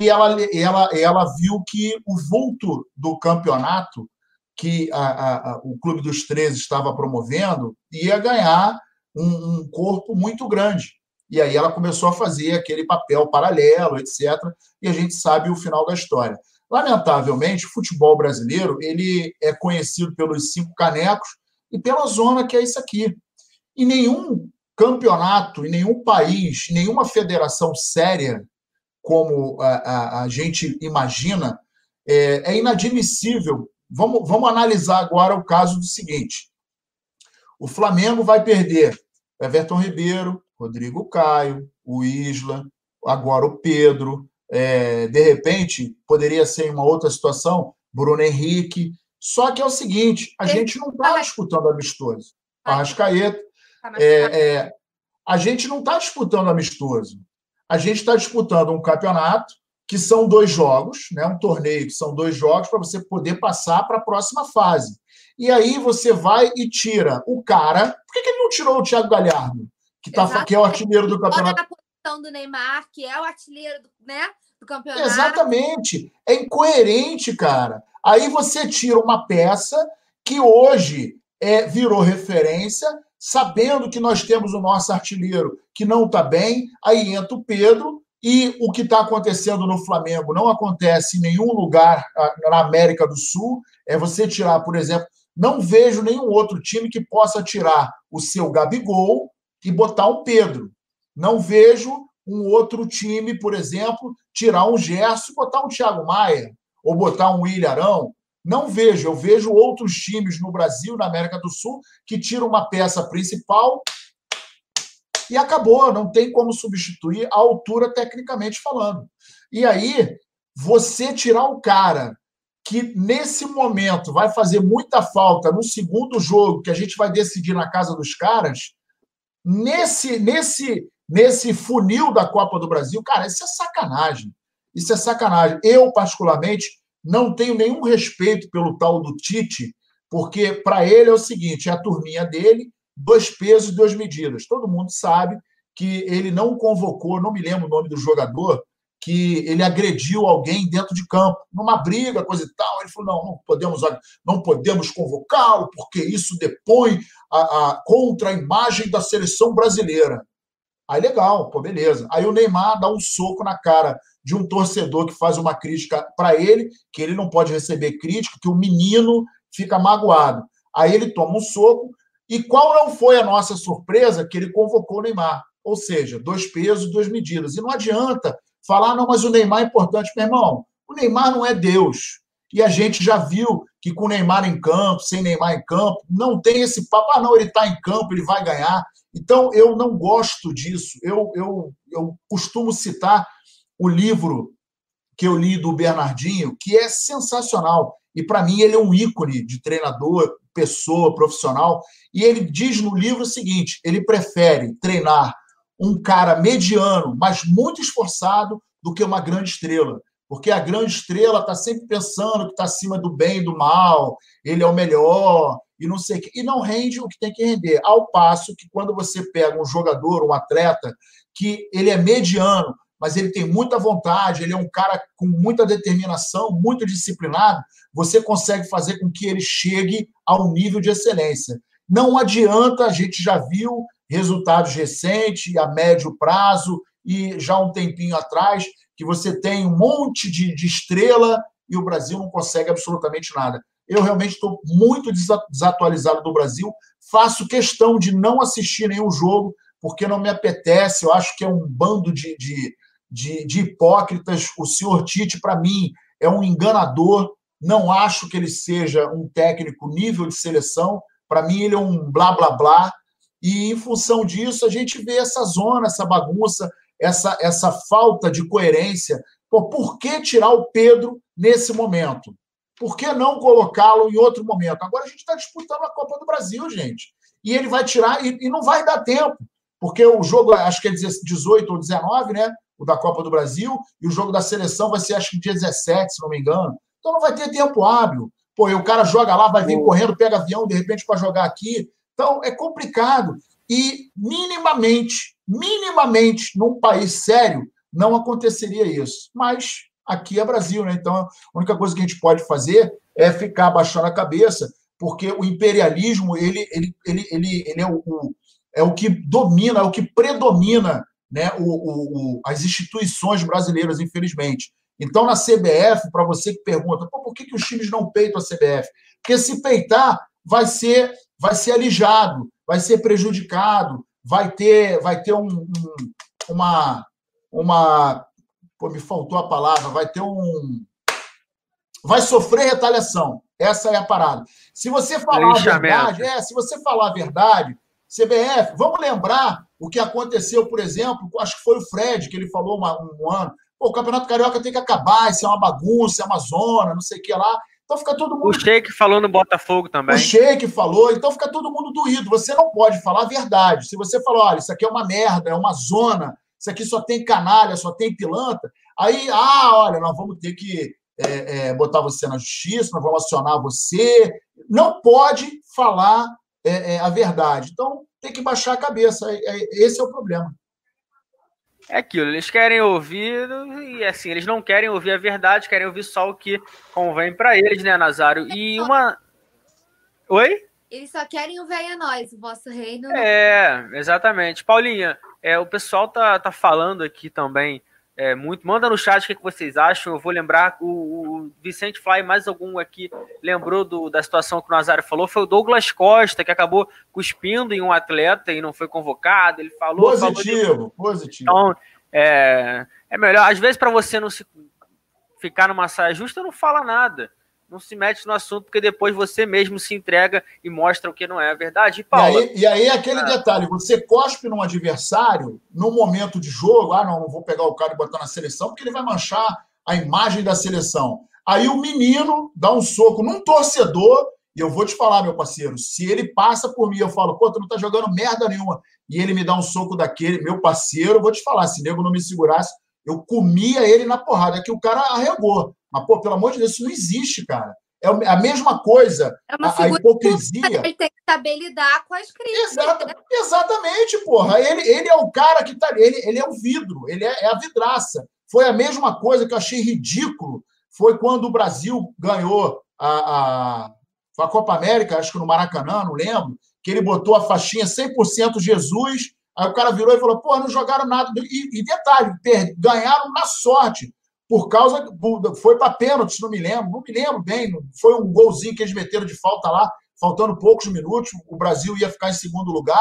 E ela, ela, ela viu que o vulto do campeonato que a, a, o Clube dos 13 estava promovendo ia ganhar um, um, corpo muito grande. E aí ela começou a fazer aquele papel paralelo, etc. E a gente sabe o final da história. Lamentavelmente, o futebol brasileiro ele é conhecido pelos cinco canecos e pela zona que é isso aqui. E nenhum campeonato em nenhum país, nenhuma federação séria, como a, a, a gente imagina, é, é, inadmissível. Vamos, vamos analisar agora o caso do seguinte: o Flamengo vai perder Everton Ribeiro, Rodrigo Caio, o Isla, agora o Pedro. É, de repente, poderia ser uma outra situação, Bruno Henrique. Só que é o seguinte: a gente não está disputando amistoso. Arrascaeta, é, é, a gente não está disputando amistoso. A gente está disputando um campeonato que são dois jogos, né? um torneio que são dois jogos para você poder passar para a próxima fase. E aí você vai e tira o cara. Por que, que ele não tirou o Thiago Galhardo, que, tá, que é o artilheiro do campeonato? Na posição do Neymar, que é o artilheiro do, né, do campeonato. Exatamente. É incoerente, cara. Aí você tira uma peça que hoje é, virou referência sabendo que nós temos o nosso artilheiro que não está bem, aí entra o Pedro e o que está acontecendo no Flamengo não acontece em nenhum lugar ah, na América do Sul. É você tirar, por exemplo, não vejo nenhum outro time que possa tirar o seu Gabigol e botar um Pedro. Não vejo um outro time, por exemplo, tirar um Gerson e botar um Thiago Maia, ou botar um William Arão, não vejo. Eu vejo outros times no Brasil, na América do Sul, que tiram uma peça principal e acabou. Não tem como substituir a altura, tecnicamente falando. E aí, você tirar o cara que nesse momento vai fazer muita falta no segundo jogo que a gente vai decidir na casa dos caras, nesse nesse nesse funil da Copa do Brasil, cara, isso é sacanagem. Isso é sacanagem. Eu particularmente não tenho nenhum respeito pelo tal do Tite, porque para ele é o seguinte: é a turminha dele, dois pesos e duas medidas. Todo mundo sabe que ele não convocou, não me lembro o nome do jogador, que ele agrediu alguém dentro de campo, numa briga, coisa e tal. Ele falou: não, não podemos, não podemos convocá-lo, porque isso depõe a, a, contra a imagem da seleção brasileira. Aí legal, pô, beleza. Aí o Neymar dá um soco na cara de um torcedor que faz uma crítica para ele, que ele não pode receber crítica, que o menino fica magoado. Aí ele toma um soco. E qual não foi a nossa surpresa que ele convocou o Neymar? Ou seja, dois pesos, duas medidas. E não adianta falar, não, mas o Neymar é importante. Meu irmão, o Neymar não é Deus. E a gente já viu que com o Neymar em campo, sem Neymar em campo, não tem esse papo, ah, não, ele está em campo, ele vai ganhar. Então, eu não gosto disso. Eu, eu, eu costumo citar o livro que eu li do Bernardinho, que é sensacional. E para mim ele é um ícone de treinador, pessoa, profissional. E ele diz no livro o seguinte: ele prefere treinar um cara mediano, mas muito esforçado, do que uma grande estrela. Porque a grande estrela está sempre pensando que está acima do bem e do mal, ele é o melhor, e não sei o quê. E não rende o que tem que render. Ao passo que quando você pega um jogador, um atleta, que ele é mediano, mas ele tem muita vontade, ele é um cara com muita determinação, muito disciplinado, você consegue fazer com que ele chegue ao nível de excelência. Não adianta, a gente já viu resultados recentes, a médio prazo, e já um tempinho atrás, que você tem um monte de, de estrela e o Brasil não consegue absolutamente nada. Eu realmente estou muito desatualizado do Brasil, faço questão de não assistir nenhum jogo, porque não me apetece, eu acho que é um bando de, de, de, de hipócritas. O senhor Tite, para mim, é um enganador, não acho que ele seja um técnico nível de seleção, para mim ele é um blá blá blá, e em função disso a gente vê essa zona, essa bagunça, essa, essa falta de coerência. Pô, por que tirar o Pedro nesse momento? Por que não colocá-lo em outro momento? Agora a gente está disputando a Copa do Brasil, gente. E ele vai tirar, e, e não vai dar tempo, porque o jogo, acho que é 18 ou 19, né? O da Copa do Brasil, e o jogo da seleção vai ser, acho que dia 17, se não me engano. Então não vai ter tempo hábil. Pô, e o cara joga lá, vai vir correndo, pega avião, de repente, para jogar aqui. Então é complicado. E minimamente, minimamente, num país sério, não aconteceria isso. Mas aqui é Brasil, né? Então, a única coisa que a gente pode fazer é ficar baixando a cabeça, porque o imperialismo ele, ele, ele, ele, ele é, o, o, é o que domina, é o que predomina né, o, o, as instituições brasileiras, infelizmente. Então, na CBF, para você que pergunta, por que, que os times não peitam a CBF? Porque se peitar, vai ser, vai ser alijado, vai ser prejudicado, vai ter, vai ter um, um, uma, uma Pô, me faltou a palavra, vai ter um. Vai sofrer retaliação. Essa é a parada. Se você falar a verdade, é, se você falar a verdade, CBF, vamos lembrar o que aconteceu, por exemplo, acho que foi o Fred, que ele falou uma, um ano. Pô, o Campeonato Carioca tem que acabar, isso é uma bagunça, é uma zona, não sei o que lá. Então fica todo mundo. O Sheik falou no Botafogo também. O Sheik falou, então fica todo mundo doído. Você não pode falar a verdade. Se você falar, olha, isso aqui é uma merda, é uma zona, isso aqui só tem canalha, só tem pilantra. Aí, ah, olha, nós vamos ter que é, é, botar você na justiça, nós vamos acionar você. Não pode falar é, é a verdade. Então, tem que baixar a cabeça. É, é, esse é o problema. É aquilo, eles querem ouvir, e assim, eles não querem ouvir a verdade, querem ouvir só o que convém para eles, né, Nazário? E uma. Oi? Eles só querem o velho a nós, o vosso reino. É, exatamente. Paulinha, é, o pessoal tá, tá falando aqui também é, muito. Manda no chat o que, que vocês acham. Eu vou lembrar o, o Vicente Fly, mais algum aqui, lembrou do, da situação que o Nazário falou. Foi o Douglas Costa, que acabou cuspindo em um atleta e não foi convocado. Ele falou. Positivo, falou de... positivo. Então, é, é melhor. Às vezes, para você não se ficar numa saia justa, não fala nada não se mete no assunto, porque depois você mesmo se entrega e mostra o que não é a verdade. E, Paula, e, aí, e aí aquele ah. detalhe, você cospe num adversário no momento de jogo, ah, não, não vou pegar o cara e botar na seleção, porque ele vai manchar a imagem da seleção. Aí o menino dá um soco num torcedor, e eu vou te falar, meu parceiro, se ele passa por mim, eu falo, pô, tu não tá jogando merda nenhuma, e ele me dá um soco daquele, meu parceiro, eu vou te falar, se nego não me segurasse, eu comia ele na porrada, é que o cara arregou. Mas, pô, pelo amor de Deus, isso não existe, cara. É a mesma coisa. É a, a hipocrisia. Ele tem que saber lidar com as crises. Exata, né? Exatamente, porra. Ele, ele é o cara que tá. Ele, ele é o vidro, ele é, é a vidraça. Foi a mesma coisa que eu achei ridículo. Foi quando o Brasil ganhou a, a, a Copa América, acho que no Maracanã, não lembro, que ele botou a faixinha 100% Jesus. Aí o cara virou e falou: pô, não jogaram nada. E, e detalhe, ganharam na sorte por causa. Foi para pênalti, não me lembro, não me lembro bem. Foi um golzinho que eles meteram de falta lá, faltando poucos minutos, o Brasil ia ficar em segundo lugar.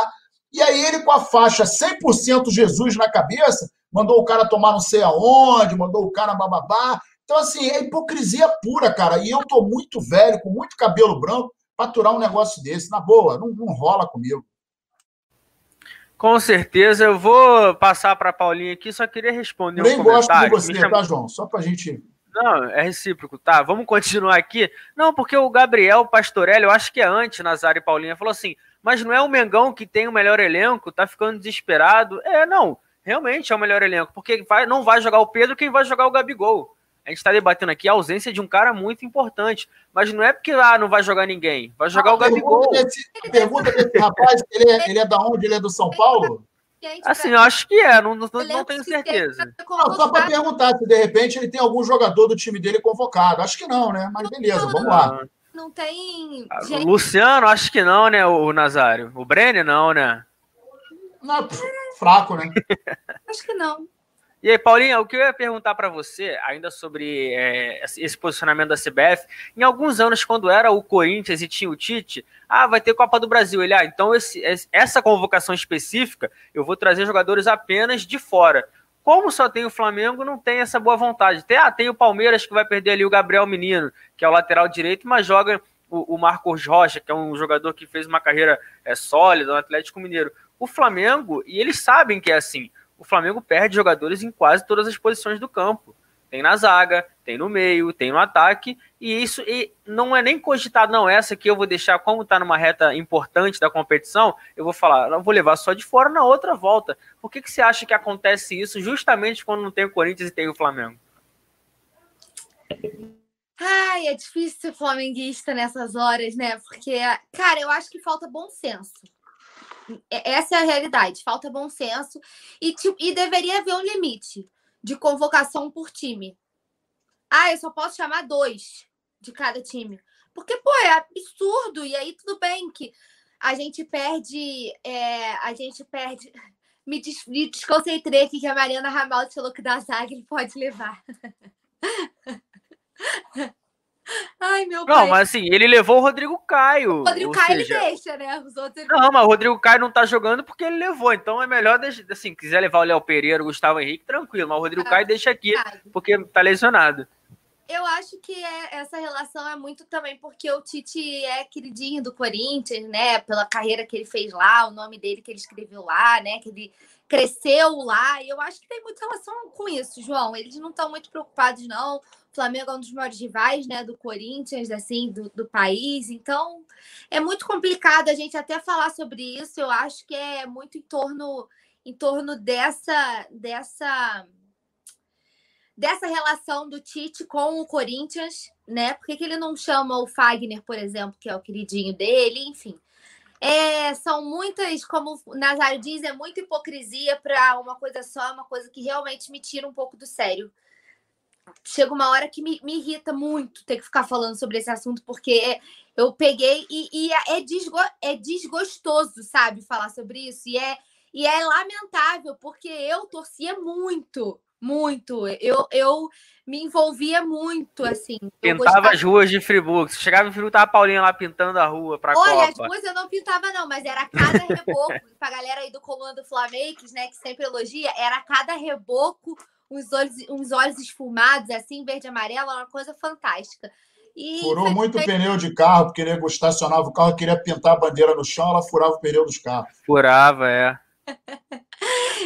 E aí ele, com a faixa 100% Jesus na cabeça, mandou o cara tomar não sei aonde, mandou o cara bababá. Então, assim, é hipocrisia pura, cara. E eu tô muito velho, com muito cabelo branco, para aturar um negócio desse. Na boa, não, não rola comigo. Com certeza, eu vou passar para a Paulinha aqui, só queria responder Nem um gosto de você, chama... tá, João? Só para a gente... Não, é recíproco, tá? Vamos continuar aqui. Não, porque o Gabriel Pastorelli, eu acho que é antes, Nazário e Paulinha, falou assim, mas não é o Mengão que tem o melhor elenco, tá ficando desesperado. É, não, realmente é o melhor elenco, porque vai, não vai jogar o Pedro, quem vai jogar o Gabigol a gente está debatendo aqui a ausência de um cara muito importante. Mas não é porque lá ah, não vai jogar ninguém. Vai jogar ah, o Gabigol. Desse, pergunta desse rapaz, ele é, ele é da onde? Ele é do São Paulo? Assim, eu acho que é, não, não, não tenho certeza. Não, só para perguntar se de repente ele tem algum jogador do time dele convocado. Acho que não, né? Mas beleza, vamos lá. Não tem. Ah, o Luciano, acho que não, né, o Nazário? O Brenner, não, né? Não, fraco, né? *laughs* acho que não. E aí, Paulinha, o que eu ia perguntar para você, ainda sobre é, esse posicionamento da CBF, em alguns anos, quando era o Corinthians e tinha o Tite, ah, vai ter Copa do Brasil. Ele, ah, então esse, essa convocação específica, eu vou trazer jogadores apenas de fora. Como só tem o Flamengo, não tem essa boa vontade. Tem, ah, tem o Palmeiras que vai perder ali o Gabriel Menino, que é o lateral direito, mas joga o, o Marcos Rocha, que é um jogador que fez uma carreira é, sólida no Atlético Mineiro. O Flamengo, e eles sabem que é assim, o Flamengo perde jogadores em quase todas as posições do campo. Tem na zaga, tem no meio, tem no ataque, e isso e não é nem cogitado, não. Essa que eu vou deixar, como está numa reta importante da competição, eu vou falar, vou levar só de fora na outra volta. Por que, que você acha que acontece isso justamente quando não tem o Corinthians e tem o Flamengo? Ai, é difícil ser flamenguista nessas horas, né? Porque, cara, eu acho que falta bom senso. Essa é a realidade, falta bom senso e, tipo, e deveria haver um limite de convocação por time. Ah, eu só posso chamar dois de cada time. Porque, pô, é absurdo. E aí, tudo bem que a gente perde. É, a gente perde. *laughs* Me, des, me desconcentrei aqui que a Mariana Ramalho falou que da zaga ele pode levar. *laughs* Ai, meu Não, mas assim, ele levou o Rodrigo Caio. O Rodrigo Caio seja... ele deixa, né? Os outros... Não, mas o Rodrigo Caio não tá jogando porque ele levou. Então é melhor, assim, quiser levar o Léo Pereira, o Gustavo Henrique, tranquilo. Mas o Rodrigo ah, Caio deixa aqui porque tá lesionado. Eu acho que é, essa relação é muito também porque o Tite é queridinho do Corinthians, né? Pela carreira que ele fez lá, o nome dele que ele escreveu lá, né? Que ele cresceu lá. E eu acho que tem muita relação com isso, João. Eles não estão muito preocupados, não. Flamengo é um dos maiores rivais, né? Do Corinthians, assim, do, do país. Então, é muito complicado a gente até falar sobre isso. Eu acho que é muito em torno, em torno dessa, dessa dessa relação do Tite com o Corinthians, né? Por que, ele não chama o Fagner, por exemplo, que é o queridinho dele, enfim. É, são muitas, como o Nazário diz, é muita hipocrisia para uma coisa só, uma coisa que realmente me tira um pouco do sério. Chega uma hora que me, me irrita muito ter que ficar falando sobre esse assunto, porque eu peguei e, e é, desgo, é desgostoso, sabe, falar sobre isso. E é, e é lamentável, porque eu torcia muito muito. Eu, eu me envolvia muito, assim. Pintava gostava... as ruas de Friburgo. Se chegava em Friburgo, tava a Paulinha lá pintando a rua pra Olha, Copa. as ruas eu não pintava, não, mas era cada reboco. *laughs* pra galera aí do coluna do Flamengo, né, que sempre elogia, era cada reboco, uns olhos, uns olhos esfumados, assim, verde e amarelo, uma coisa fantástica. E Furou muito o pneu de carro, porque ele estacionava o carro, queria pintar a bandeira no chão, ela furava o pneu dos carros. Furava, é. *laughs*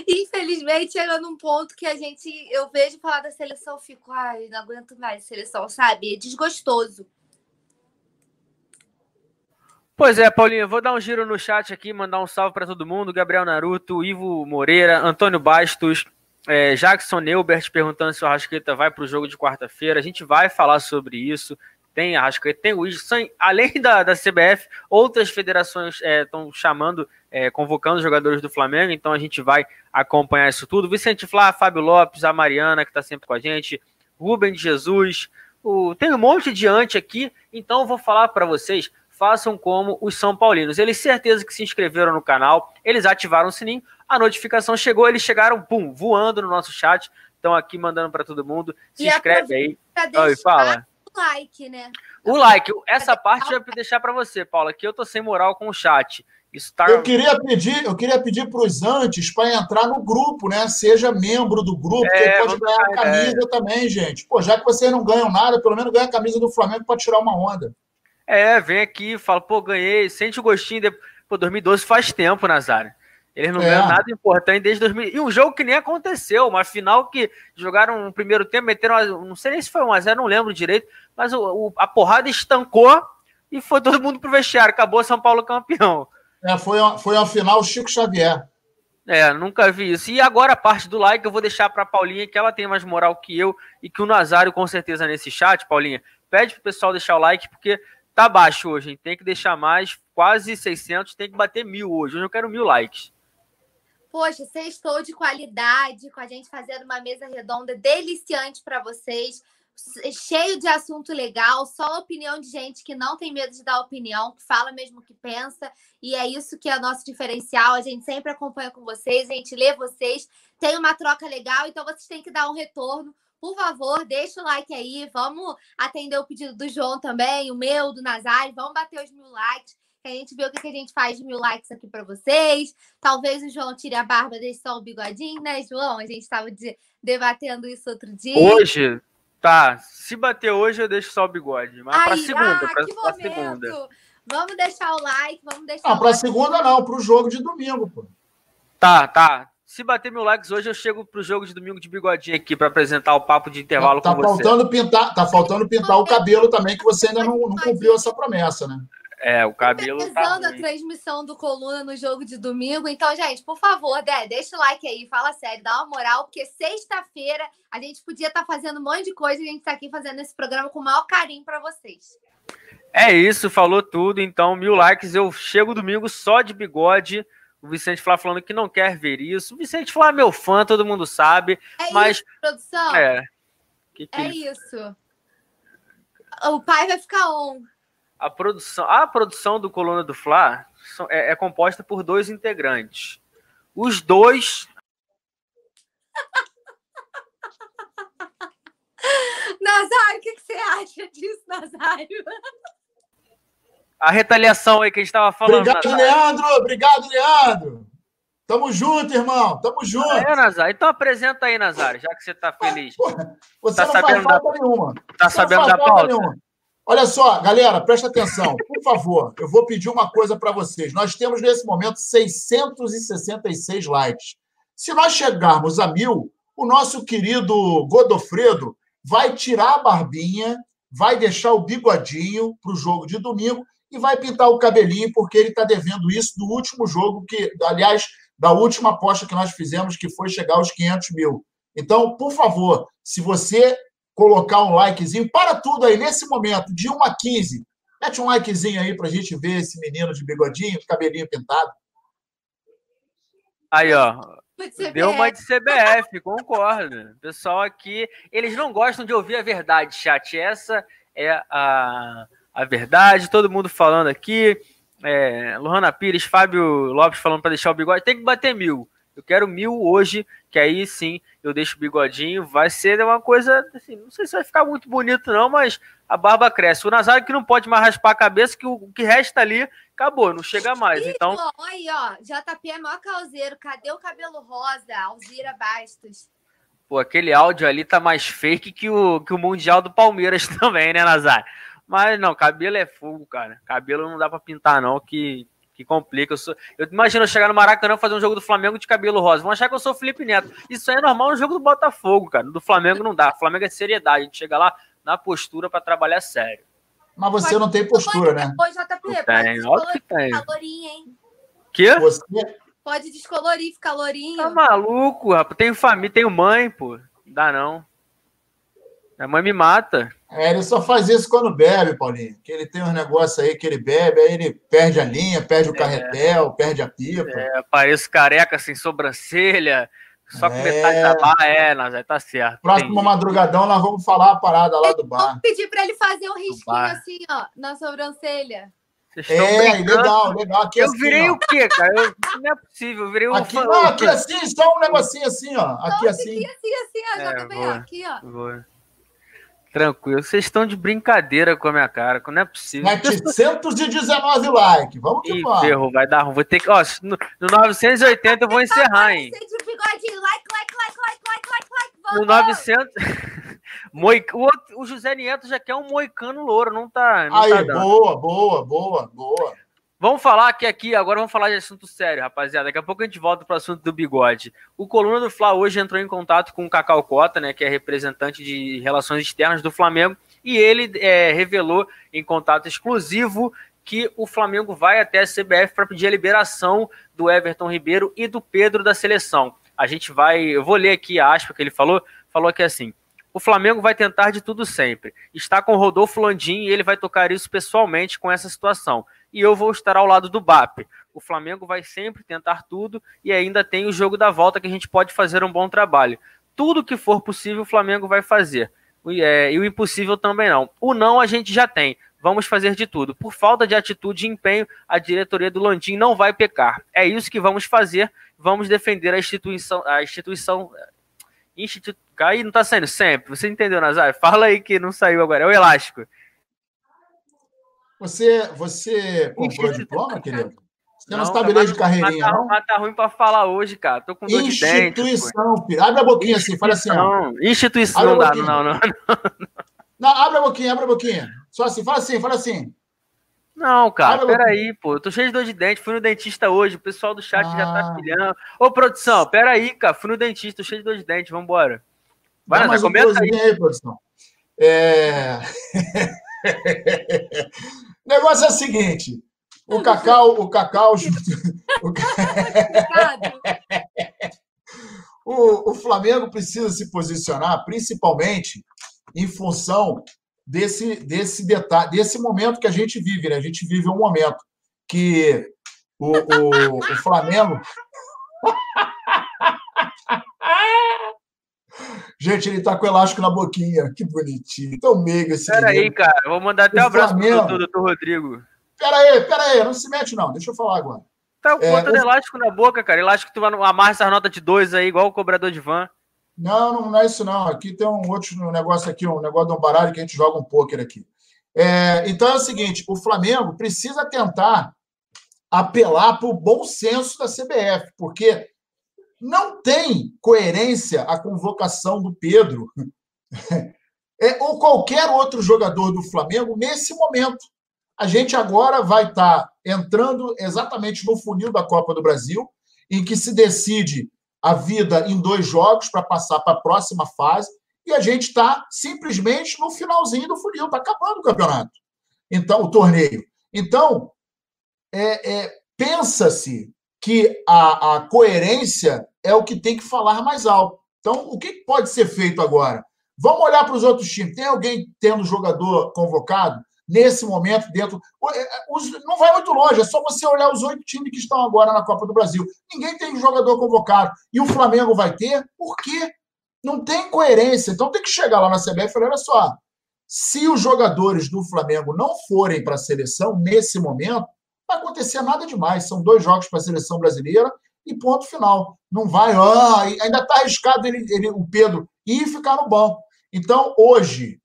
Infelizmente, chega num ponto que a gente. Eu vejo falar da seleção, fico, ai, não aguento mais seleção, sabe? É desgostoso. Pois é, Paulinho, vou dar um giro no chat aqui, mandar um salve para todo mundo. Gabriel Naruto, Ivo Moreira, Antônio Bastos, é, Jackson Neubert perguntando se o Arrasqueta vai para o jogo de quarta-feira. A gente vai falar sobre isso. Tem Arrascaeta, tem o Isla, além da, da CBF, outras federações estão é, chamando, é, convocando os jogadores do Flamengo, então a gente vai acompanhar isso tudo. Vicente Flá, Fábio Lopes, a Mariana, que está sempre com a gente, Rubem de Jesus, o, tem um monte de ante aqui, então eu vou falar para vocês, façam como os São Paulinos. Eles certeza que se inscreveram no canal, eles ativaram o sininho, a notificação chegou, eles chegaram, pum, voando no nosso chat, estão aqui mandando para todo mundo. Se e inscreve aí. Oi, fala like, né? O like, essa parte eu vou deixar para você, Paula, que eu tô sem moral com o chat. Isso tá... Eu queria pedir, eu queria pedir para os antes para entrar no grupo, né? Seja membro do grupo, é, que pode ganhar a camisa é. também, gente. Pô, já que vocês não ganham nada, pelo menos ganha a camisa do Flamengo para tirar uma onda. É, vem aqui, fala, pô, ganhei, sente o gostinho de... Pô, 2012 faz tempo, Nazário. Eles não é. ganham nada importante desde 2000. E um jogo que nem aconteceu, uma final que jogaram um primeiro tempo, meteram, não sei nem se foi 1x0, não lembro direito, mas o, o, a porrada estancou e foi todo mundo pro vestiário. Acabou São Paulo campeão. É, foi, foi a final Chico Xavier. É, nunca vi isso. E agora a parte do like eu vou deixar para Paulinha, que ela tem mais moral que eu e que o Nazário com certeza nesse chat, Paulinha. Pede pro pessoal deixar o like, porque tá baixo hoje, hein? Tem que deixar mais, quase 600, tem que bater mil hoje. Hoje eu quero mil likes. Poxa, estou de qualidade, com a gente fazendo uma mesa redonda deliciante para vocês, cheio de assunto legal, só opinião de gente que não tem medo de dar opinião, que fala mesmo o que pensa, e é isso que é o nosso diferencial. A gente sempre acompanha com vocês, a gente lê vocês, tem uma troca legal, então vocês têm que dar um retorno. Por favor, deixa o like aí, vamos atender o pedido do João também, o meu, do Nazário, vamos bater os mil likes a gente vê o que, a gente faz de mil likes aqui para vocês. Talvez o João tire a barba, deixe só o bigodinho, né, João? A gente estava de, debatendo isso outro dia. Hoje, tá. Se bater hoje, eu deixo só o bigode. Mas para segunda, ah, para segunda. Vamos deixar o like, vamos deixar. Não, para segunda não, para o jogo de domingo, pô. Tá, tá. Se bater mil likes hoje, eu chego pro jogo de domingo de bigodinho aqui para apresentar o papo de intervalo tá, com faltando você. Pintar, tá faltando pintar o cabelo também, que você ainda não, não cumpriu essa promessa, né? É, o cabelo. Tá a transmissão do Coluna no jogo de domingo. Então, gente, por favor, Dé, deixa o like aí, fala sério, dá uma moral, porque sexta-feira a gente podia estar tá fazendo um monte de coisa e a gente está aqui fazendo esse programa com o maior carinho para vocês. É isso, falou tudo. Então, mil likes. Eu chego domingo só de bigode. O Vicente Flá falando que não quer ver isso. O Vicente Flá é meu fã, todo mundo sabe. É mas... isso, produção? É. Que que é, é isso? O pai vai ficar on. A produção, a produção do Coluna do Fla é, é composta por dois integrantes. Os dois. *laughs* Nazário, o que, que você acha disso, Nazário? A retaliação aí que a gente estava falando. Obrigado, Nazário. Leandro. Obrigado, Leandro. Tamo junto, irmão. Tamo junto. É, Nazário. Então apresenta aí, Nazário, já que você tá feliz. Porra, você tá não sabendo faz falta da... nenhuma. Tá você sabendo da pauta? Nenhuma. Olha só, galera, presta atenção. Por favor, eu vou pedir uma coisa para vocês. Nós temos, nesse momento, 666 likes. Se nós chegarmos a mil, o nosso querido Godofredo vai tirar a barbinha, vai deixar o bigodinho para o jogo de domingo e vai pintar o cabelinho, porque ele está devendo isso do último jogo, que, aliás, da última aposta que nós fizemos, que foi chegar aos 500 mil. Então, por favor, se você colocar um likezinho. Para tudo aí, nesse momento, de 1 a 15. Mete um likezinho aí para a gente ver esse menino de bigodinho, de cabelinho pintado. Aí, ó. Deu uma de CBF, *laughs* concordo. O pessoal aqui, eles não gostam de ouvir a verdade, chat. Essa é a, a verdade. Todo mundo falando aqui. É, Lohana Pires, Fábio Lopes falando para deixar o bigode. Tem que bater mil. Eu quero mil hoje, que aí sim eu deixo o bigodinho. Vai ser uma coisa, assim, não sei se vai ficar muito bonito, não, mas a barba cresce. O Nazário que não pode mais raspar a cabeça, que o, que resta ali acabou, não chega mais. Então. Aí, ó, JP é maior causeiro. Cadê o cabelo rosa? Alzira Bastos. Pô, aquele áudio ali tá mais fake que o, que o Mundial do Palmeiras *laughs* também, né, Nazário? Mas não, cabelo é fogo, cara. Cabelo não dá para pintar, não, que que complica. Eu, sou, eu imagino eu chegar no Maracanã fazer um jogo do Flamengo de cabelo rosa. Vão achar que eu sou o Felipe Neto. Isso aí é normal no jogo do Botafogo, cara. Do Flamengo não dá. O Flamengo é seriedade. A gente chega lá na postura para trabalhar sério. Mas você pode, não tem postura, né? Pode, JP, tem, óbvio que tem. Hein? Que? Você... Pode descolorir, ficar lourinho. Tá maluco, rapaz. Tenho família, tenho mãe, pô. Não dá não. Minha mãe me mata. É, ele só faz isso quando bebe, Paulinho. Que ele tem uns negócios aí que ele bebe, aí ele perde a linha, perde o é. carretel, perde a pipa. É, pareço careca, sem sobrancelha, só com é. metade da barra. É, Nazé, tá certo. Próximo Entendi. madrugadão, nós vamos falar a parada lá do bar. Vamos pedir para ele fazer um risquinho assim, ó, na sobrancelha. É, legal, legal. Aqui eu assim, virei ó. o quê, cara? Eu, não é possível, eu virei um aqui, não, aqui assim, só um negocinho assim, ó. Aqui assim. Aqui assim, assim, ó. Já é, também, ó. Aqui, ó. Boa. Tranquilo. Vocês estão de brincadeira com a minha cara, não é possível. 719 likes. Vamos que vamos. Ferro, vai dar ruim. Vou ter que. Ó, no, no 980 eu vou encerrar, hein? No 900. *laughs* Moi... O, outro, o José Nieto já quer um moicano louro, não tá. Não Aí, tá boa, boa, boa, boa. Vamos falar aqui, aqui, agora vamos falar de assunto sério, rapaziada. Daqui a pouco a gente volta para o assunto do bigode. O Coluna do Fla hoje entrou em contato com o Cacau Cota, né, que é representante de relações externas do Flamengo, e ele é, revelou em contato exclusivo que o Flamengo vai até a CBF para pedir a liberação do Everton Ribeiro e do Pedro da seleção. A gente vai, eu vou ler aqui a aspa que ele falou, falou que assim: o Flamengo vai tentar de tudo sempre. Está com o Rodolfo Landim e ele vai tocar isso pessoalmente com essa situação e eu vou estar ao lado do BAP. O Flamengo vai sempre tentar tudo e ainda tem o jogo da volta que a gente pode fazer um bom trabalho. Tudo que for possível, o Flamengo vai fazer. É, e o impossível também não. O não a gente já tem. Vamos fazer de tudo. Por falta de atitude e empenho, a diretoria do Landim não vai pecar. É isso que vamos fazer. Vamos defender a instituição. A instituição. Institu... Aí não tá saindo sempre. Você entendeu, Nazar? Fala aí que não saiu agora. É o elástico. Você, você comprou diploma, querido? Você não, não está beleza de carreirinha, tá, não? Mas tá ruim para falar hoje, cara. Tô com dor Instituição, de dente, Abre a boquinha assim, fala assim, ó. Instituição não dá, não, não, *laughs* não. Não, abre a boquinha, abre a boquinha. Só assim, fala assim, fala assim. Não, cara, peraí, pô. Eu tô cheio de dor de dente, fui no dentista hoje, o pessoal do chat ah. já tá ah. pilhando. Ô, produção, peraí, cara, fui no dentista, tô cheio de dor de dente, vambora. Vai, Não, mas comenta aí. aí, produção. É... *laughs* o negócio é o seguinte: o Cacau, o Cacau. *laughs* *laughs* o, o Flamengo precisa se posicionar, principalmente em função desse, desse detalhe, desse momento que a gente vive, né? A gente vive um momento que o, o, o Flamengo. Gente, ele tá com elástico na boquinha. Que bonitinho. Tão meigo esse Pera aí, cara. Vou mandar até o um abraço Flamengo... pro doutor Rodrigo. Pera aí, pera aí. Não se mete, não. Deixa eu falar agora. Tá botando é, o... elástico na boca, cara. Elástico que tu amarra essas notas de dois aí, igual o cobrador de van. Não, não, não é isso, não. Aqui tem um outro negócio aqui, um negócio de um baralho que a gente joga um pôquer aqui. É, então é o seguinte: o Flamengo precisa tentar apelar para o bom senso da CBF, porque não tem coerência a convocação do Pedro *laughs* é, ou qualquer outro jogador do Flamengo nesse momento. A gente agora vai estar tá entrando exatamente no funil da Copa do Brasil, em que se decide a vida em dois jogos para passar para a próxima fase, e a gente está simplesmente no finalzinho do funil, está acabando o campeonato. Então, o torneio. Então, é, é, pensa-se que a, a coerência é o que tem que falar mais alto. Então, o que pode ser feito agora? Vamos olhar para os outros times. Tem alguém tendo jogador convocado nesse momento dentro? É, é, não vai muito longe, é só você olhar os oito times que estão agora na Copa do Brasil. Ninguém tem jogador convocado. E o Flamengo vai ter? Por quê? Não tem coerência. Então tem que chegar lá na CBF e falar: olha só, se os jogadores do Flamengo não forem para a seleção nesse momento, vai acontecer nada demais. São dois jogos para a seleção brasileira e ponto final. Não vai, ah, ainda está arriscado ele, ele, o Pedro ir ficar no banco. Então, hoje,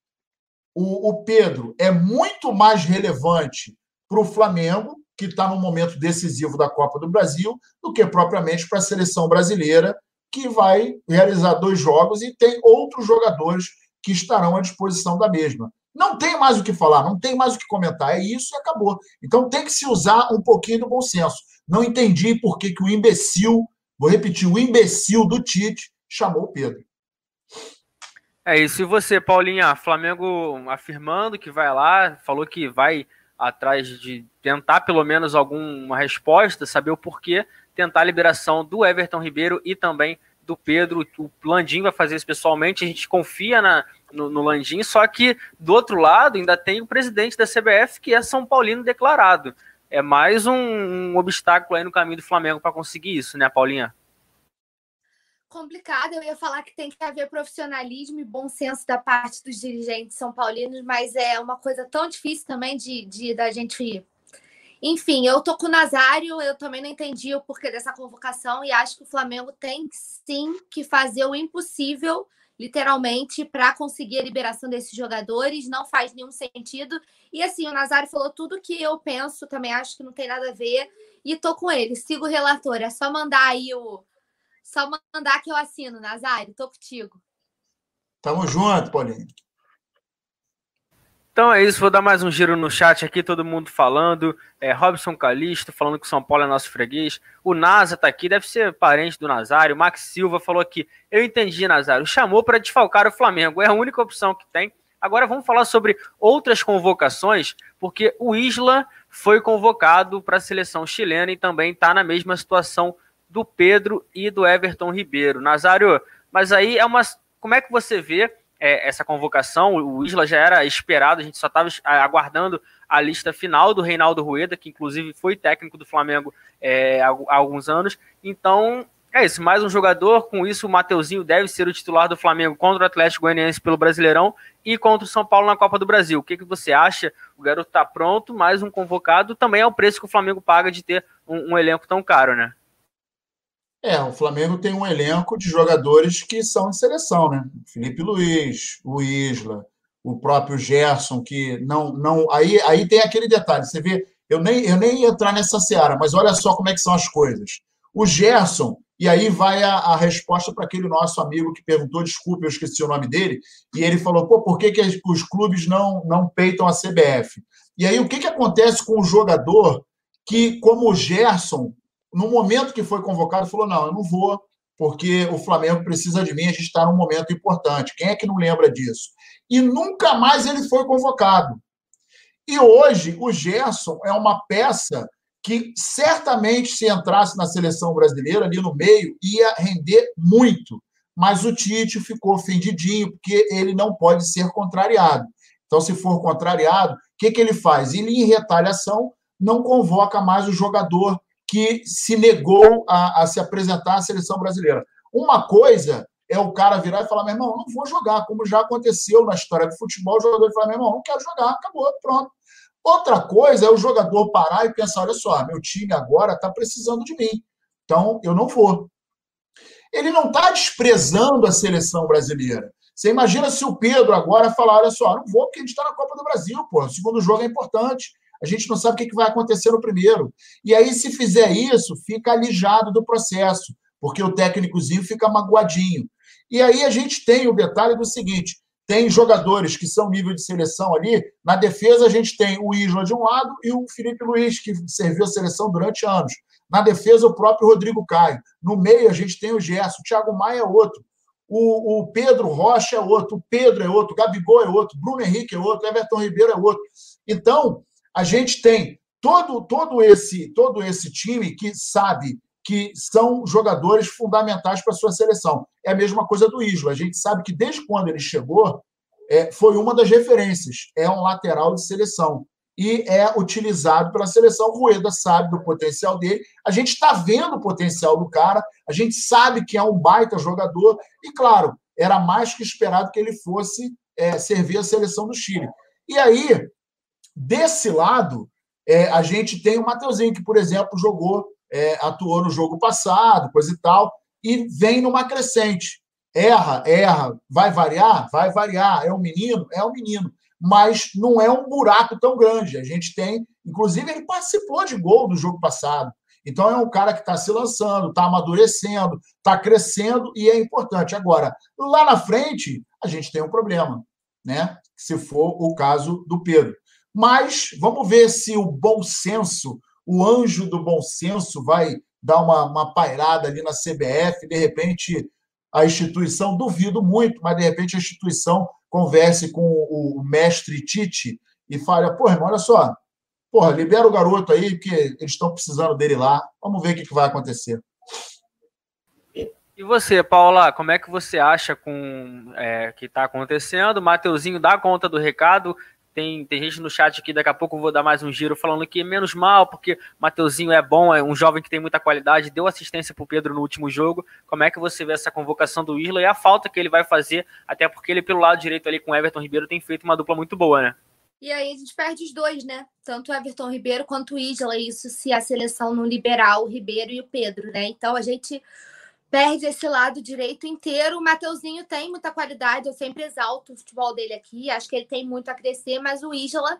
o, o Pedro é muito mais relevante para o Flamengo, que está no momento decisivo da Copa do Brasil, do que propriamente para a seleção brasileira, que vai realizar dois jogos e tem outros jogadores que estarão à disposição da mesma. Não tem mais o que falar, não tem mais o que comentar. É isso e acabou. Então tem que se usar um pouquinho do bom senso. Não entendi por que, que o imbecil, vou repetir, o imbecil do Tite chamou o Pedro. É isso. E você, Paulinha, Flamengo afirmando que vai lá, falou que vai atrás de tentar pelo menos alguma resposta, saber o porquê, tentar a liberação do Everton Ribeiro e também do Pedro. O Landim vai fazer isso pessoalmente, a gente confia na, no, no Landim, só que do outro lado ainda tem o presidente da CBF, que é São Paulino declarado. É mais um, um obstáculo aí no caminho do Flamengo para conseguir isso, né, Paulinha? complicado. Eu ia falar que tem que haver profissionalismo e bom senso da parte dos dirigentes são paulinos, mas é uma coisa tão difícil também de, de da gente. Enfim, eu tô com o Nazário, eu também não entendi o porquê dessa convocação e acho que o Flamengo tem sim que fazer o impossível literalmente, para conseguir a liberação desses jogadores, não faz nenhum sentido. E assim, o Nazário falou tudo que eu penso, também acho que não tem nada a ver. E tô com ele, sigo o relator. É só mandar aí o. Só mandar que eu assino, Nazário, tô contigo. Tamo junto, Paulinho. Então é isso, vou dar mais um giro no chat aqui, todo mundo falando. É, Robson Calisto falando que o São Paulo é nosso freguês. O Nasa tá aqui, deve ser parente do Nazário. Max Silva falou aqui: Eu entendi, Nazário. Chamou para desfalcar o Flamengo, é a única opção que tem. Agora vamos falar sobre outras convocações, porque o Isla foi convocado para a seleção chilena e também está na mesma situação do Pedro e do Everton Ribeiro. Nazário, mas aí é uma. Como é que você vê é, essa convocação. O Isla já era esperado, a gente só estava aguardando a lista final do Reinaldo Rueda, que inclusive foi técnico do Flamengo é, há, há, alguns anos. Então, é isso. Mais um jogador. Com isso, o Mateuzinho deve ser o titular do Flamengo contra o Atlético Goianiense pelo Brasileirão e contra o São Paulo na Copa do Brasil. O que, que você acha? O garoto está pronto, mais um convocado. Também é o preço que o Flamengo paga de ter um, um elenco tão caro, né? É, o Flamengo tem um elenco de jogadores que são de seleção, né? Felipe Luiz, o Isla, o próprio Gerson, que não. não aí, aí tem aquele detalhe, você vê, eu nem, eu nem ia entrar nessa seara, mas olha só como é que são as coisas. O Gerson, e aí vai a, a resposta para aquele nosso amigo que perguntou, desculpe, eu esqueci o nome dele, e ele falou: pô, por que, que os clubes não, não peitam a CBF? E aí, o que, que acontece com o jogador que, como o Gerson, no momento que foi convocado, falou: não, eu não vou, porque o Flamengo precisa de mim, a gente está num momento importante. Quem é que não lembra disso? E nunca mais ele foi convocado. E hoje, o Gerson é uma peça que certamente, se entrasse na seleção brasileira, ali no meio, ia render muito. Mas o Tite ficou ofendidinho, porque ele não pode ser contrariado. Então, se for contrariado, o que, que ele faz? Ele, em retaliação, não convoca mais o jogador que se negou a, a se apresentar à seleção brasileira. Uma coisa é o cara virar e falar: meu irmão, não vou jogar, como já aconteceu na história do futebol, o jogador fala: meu irmão, não quero jogar, acabou, pronto. Outra coisa é o jogador parar e pensar: olha só, meu time agora está precisando de mim, então eu não vou. Ele não está desprezando a seleção brasileira. Você imagina se o Pedro agora falar: olha só, não vou porque a gente está na Copa do Brasil, pô, o segundo jogo é importante. A gente não sabe o que vai acontecer no primeiro. E aí, se fizer isso, fica alijado do processo, porque o técnicozinho fica magoadinho. E aí a gente tem o detalhe do seguinte: tem jogadores que são nível de seleção ali. Na defesa, a gente tem o Isla de um lado e o Felipe Luiz, que serviu a seleção durante anos. Na defesa, o próprio Rodrigo Caio. No meio, a gente tem o Gerson. O Thiago Maia é outro. O, o Pedro Rocha é outro. O Pedro é outro. O Gabigol é outro. Bruno Henrique é outro. Everton Ribeiro é outro. Então, a gente tem todo, todo, esse, todo esse time que sabe que são jogadores fundamentais para a sua seleção. É a mesma coisa do Isla. A gente sabe que desde quando ele chegou, é, foi uma das referências. É um lateral de seleção. E é utilizado pela seleção. O Rueda sabe do potencial dele. A gente está vendo o potencial do cara. A gente sabe que é um baita jogador. E, claro, era mais que esperado que ele fosse é, servir a seleção do Chile. E aí, desse lado, é, a gente tem o Mateuzinho, que, por exemplo, jogou é, atuou no jogo passado, coisa e tal, e vem numa crescente. Erra, erra, vai variar? Vai variar. É um menino? É um menino. Mas não é um buraco tão grande. A gente tem, inclusive, ele participou de gol do jogo passado. Então é um cara que está se lançando, está amadurecendo, está crescendo e é importante. Agora, lá na frente, a gente tem um problema, né? Se for o caso do Pedro. Mas vamos ver se o bom senso o anjo do bom senso vai dar uma, uma pairada ali na CBF, de repente a instituição, duvido muito, mas de repente a instituição converse com o mestre Tite e fale, pô, irmão, olha só, porra, libera o garoto aí, porque eles estão precisando dele lá, vamos ver o que, que vai acontecer. E você, Paula, como é que você acha com é, que está acontecendo? Mateuzinho dá conta do recado, tem, tem gente no chat aqui, daqui a pouco eu vou dar mais um giro falando que menos mal, porque Mateuzinho é bom, é um jovem que tem muita qualidade, deu assistência para o Pedro no último jogo. Como é que você vê essa convocação do Isla e a falta que ele vai fazer, até porque ele, pelo lado direito ali com Everton Ribeiro, tem feito uma dupla muito boa, né? E aí a gente perde os dois, né? Tanto o Everton Ribeiro quanto o Isla, isso se a seleção não liberar o Ribeiro e o Pedro, né? Então a gente perde esse lado direito inteiro. O Mateuzinho tem muita qualidade, eu sempre exalto o futebol dele aqui, acho que ele tem muito a crescer, mas o Isla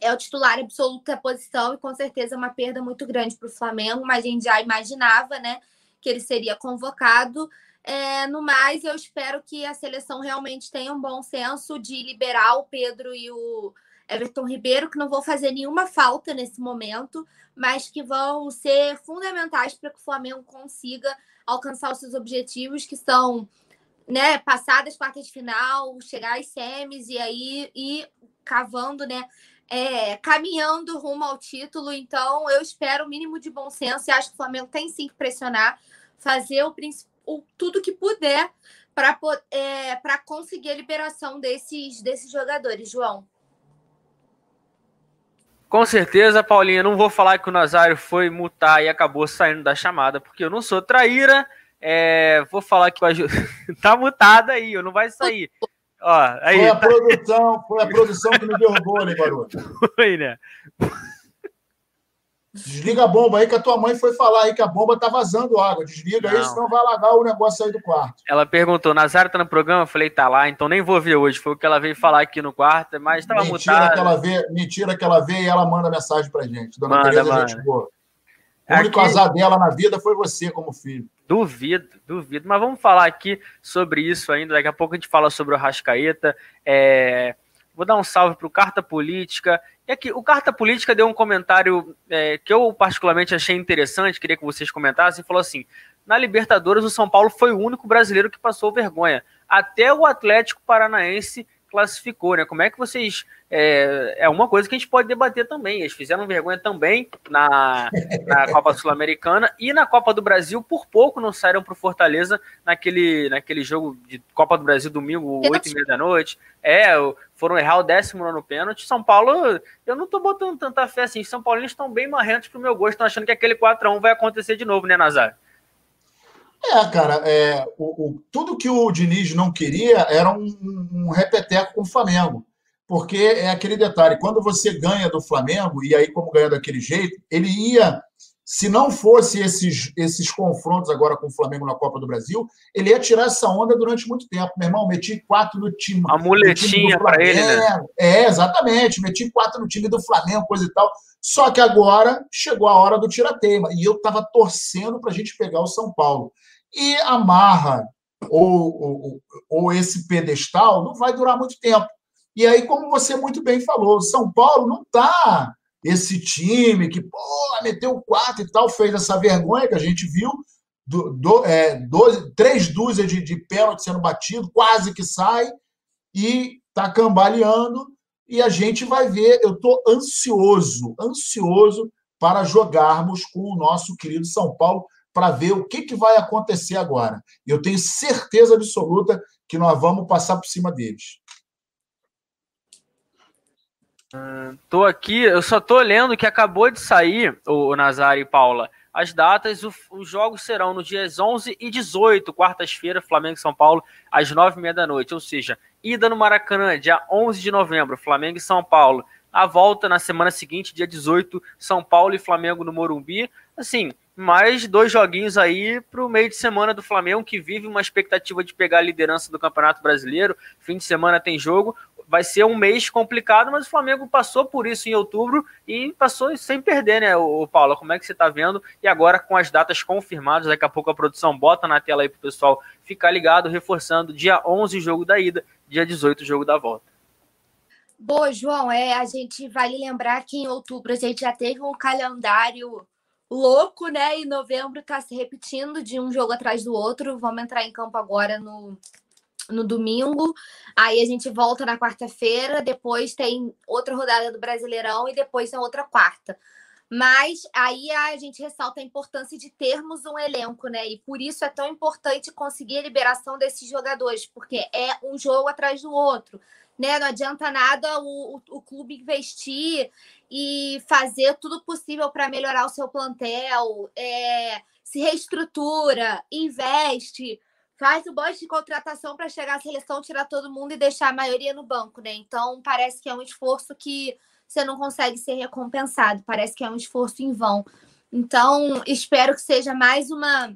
é o titular absoluto da posição e com certeza é uma perda muito grande para o Flamengo, mas a gente já imaginava, né, que ele seria convocado. É, no mais, eu espero que a seleção realmente tenha um bom senso de liberar o Pedro e o Everton Ribeiro, que não vão fazer nenhuma falta nesse momento, mas que vão ser fundamentais para que o Flamengo consiga alcançar os seus objetivos, que são né, passar das quartas de final, chegar às semis e aí ir cavando, né? É, caminhando rumo ao título. Então, eu espero o mínimo de bom senso e acho que o Flamengo tem sim que pressionar, fazer o, o tudo que puder para é, conseguir a liberação desses, desses jogadores, João. Com certeza, Paulinha, não vou falar que o Nazário foi mutar e acabou saindo da chamada, porque eu não sou traíra. É, vou falar que o *laughs* tá mutado aí, eu não vai sair. Ó, aí, foi a tá... produção, foi a produção que me derrubou, né, garoto? *laughs* Foi, né? Desliga a bomba aí que a tua mãe foi falar aí que a bomba tá vazando água. Desliga não. aí, senão vai alagar o negócio aí do quarto. Ela perguntou, Nazário tá no programa? Eu falei, tá lá, então nem vou ver hoje. Foi o que ela veio falar aqui no quarto, mas tava mentira mutada. Que ela vê, mentira que ela vê e ela manda mensagem pra gente. Dona manda, Tereza, manda. gente boa. O único aqui... azar dela na vida foi você como filho. Duvido, duvido. Mas vamos falar aqui sobre isso ainda. Daqui a pouco a gente fala sobre o Rascaeta. É... Vou dar um salve para o Carta Política. E aqui, o Carta Política deu um comentário é, que eu particularmente achei interessante, queria que vocês comentassem, falou assim: na Libertadores, o São Paulo foi o único brasileiro que passou vergonha. Até o Atlético Paranaense classificou, né? Como é que vocês. É, é uma coisa que a gente pode debater também. Eles fizeram vergonha também na, na *laughs* Copa Sul-Americana e na Copa do Brasil, por pouco não saíram para o Fortaleza naquele, naquele jogo de Copa do Brasil domingo, oito e meia da noite. É, foram errar o décimo no pênalti. São Paulo, eu não tô botando tanta fé assim. São Paulinos estão bem marrentos pro meu gosto, estão achando que aquele 4x1 vai acontecer de novo, né, Nazar? É, cara, é, o, o, tudo que o Diniz não queria era um, um repeteco com o Flamengo. Porque é aquele detalhe, quando você ganha do Flamengo, e aí como ganha daquele jeito, ele ia, se não fosse esses, esses confrontos agora com o Flamengo na Copa do Brasil, ele ia tirar essa onda durante muito tempo. Meu irmão, meti quatro no time. A muletinha para ele, né? É, exatamente, meti quatro no time do Flamengo, coisa e tal. Só que agora chegou a hora do tirateima, e eu estava torcendo para a gente pegar o São Paulo e amarra ou, ou, ou esse pedestal não vai durar muito tempo. E aí, como você muito bem falou, São Paulo não está esse time que pô, meteu quatro e tal, fez essa vergonha que a gente viu, do, do, é, doze, três dúzias de, de pênalti sendo batido, quase que sai, e está cambaleando, e a gente vai ver. Eu estou ansioso, ansioso para jogarmos com o nosso querido São Paulo para ver o que, que vai acontecer agora. Eu tenho certeza absoluta que nós vamos passar por cima deles. Estou aqui, eu só estou lendo que acabou de sair, o, o e Paula, as datas, o, os jogos serão nos dias 11 e 18, quartas-feira, Flamengo e São Paulo, às 9h30 da noite, ou seja, ida no Maracanã, dia 11 de novembro, Flamengo e São Paulo, a volta na semana seguinte, dia 18, São Paulo e Flamengo no Morumbi, assim, mais dois joguinhos aí para o meio de semana do Flamengo, que vive uma expectativa de pegar a liderança do Campeonato Brasileiro. Fim de semana tem jogo. Vai ser um mês complicado, mas o Flamengo passou por isso em outubro e passou sem perder, né, o Paulo? Como é que você está vendo? E agora com as datas confirmadas, daqui a pouco a produção bota na tela aí para o pessoal ficar ligado, reforçando dia 11 jogo da ida, dia 18 jogo da volta. Boa, João, é, a gente vale lembrar que em outubro a gente já teve um calendário louco, né? E novembro tá se repetindo de um jogo atrás do outro. Vamos entrar em campo agora no, no domingo. Aí a gente volta na quarta-feira. Depois tem outra rodada do Brasileirão e depois tem outra quarta. Mas aí a gente ressalta a importância de termos um elenco, né? E por isso é tão importante conseguir a liberação desses jogadores, porque é um jogo atrás do outro né? Não adianta nada o, o, o clube investir e fazer tudo possível para melhorar o seu plantel, é, se reestrutura, investe, faz o bote de contratação para chegar à seleção, tirar todo mundo e deixar a maioria no banco, né? Então parece que é um esforço que você não consegue ser recompensado, parece que é um esforço em vão. Então, espero que seja mais uma,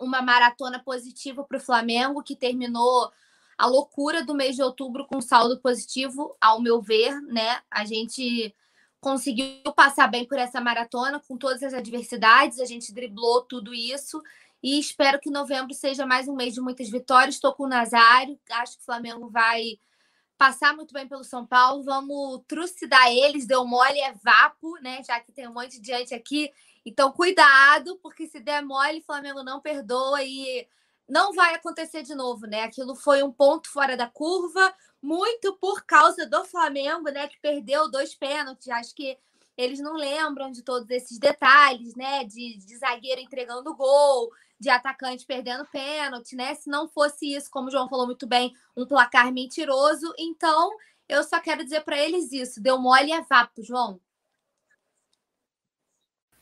uma maratona positiva para o Flamengo, que terminou a loucura do mês de outubro com saldo positivo, ao meu ver, né? A gente conseguiu passar bem por essa maratona com todas as adversidades, a gente driblou tudo isso e espero que novembro seja mais um mês de muitas vitórias. Estou com o Nazário, acho que o Flamengo vai passar muito bem pelo São Paulo. Vamos trucidar eles, deu mole, é vapo, né? Já que tem um monte de gente aqui. Então, cuidado, porque se der mole, o Flamengo não perdoa e não vai acontecer de novo, né? Aquilo foi um ponto fora da curva, muito por causa do Flamengo, né? Que perdeu dois pênaltis. Acho que eles não lembram de todos esses detalhes, né? De, de zagueiro entregando gol, de atacante perdendo pênalti, né? Se não fosse isso, como o João falou muito bem, um placar mentiroso. Então, eu só quero dizer para eles isso: deu mole é vapo, João.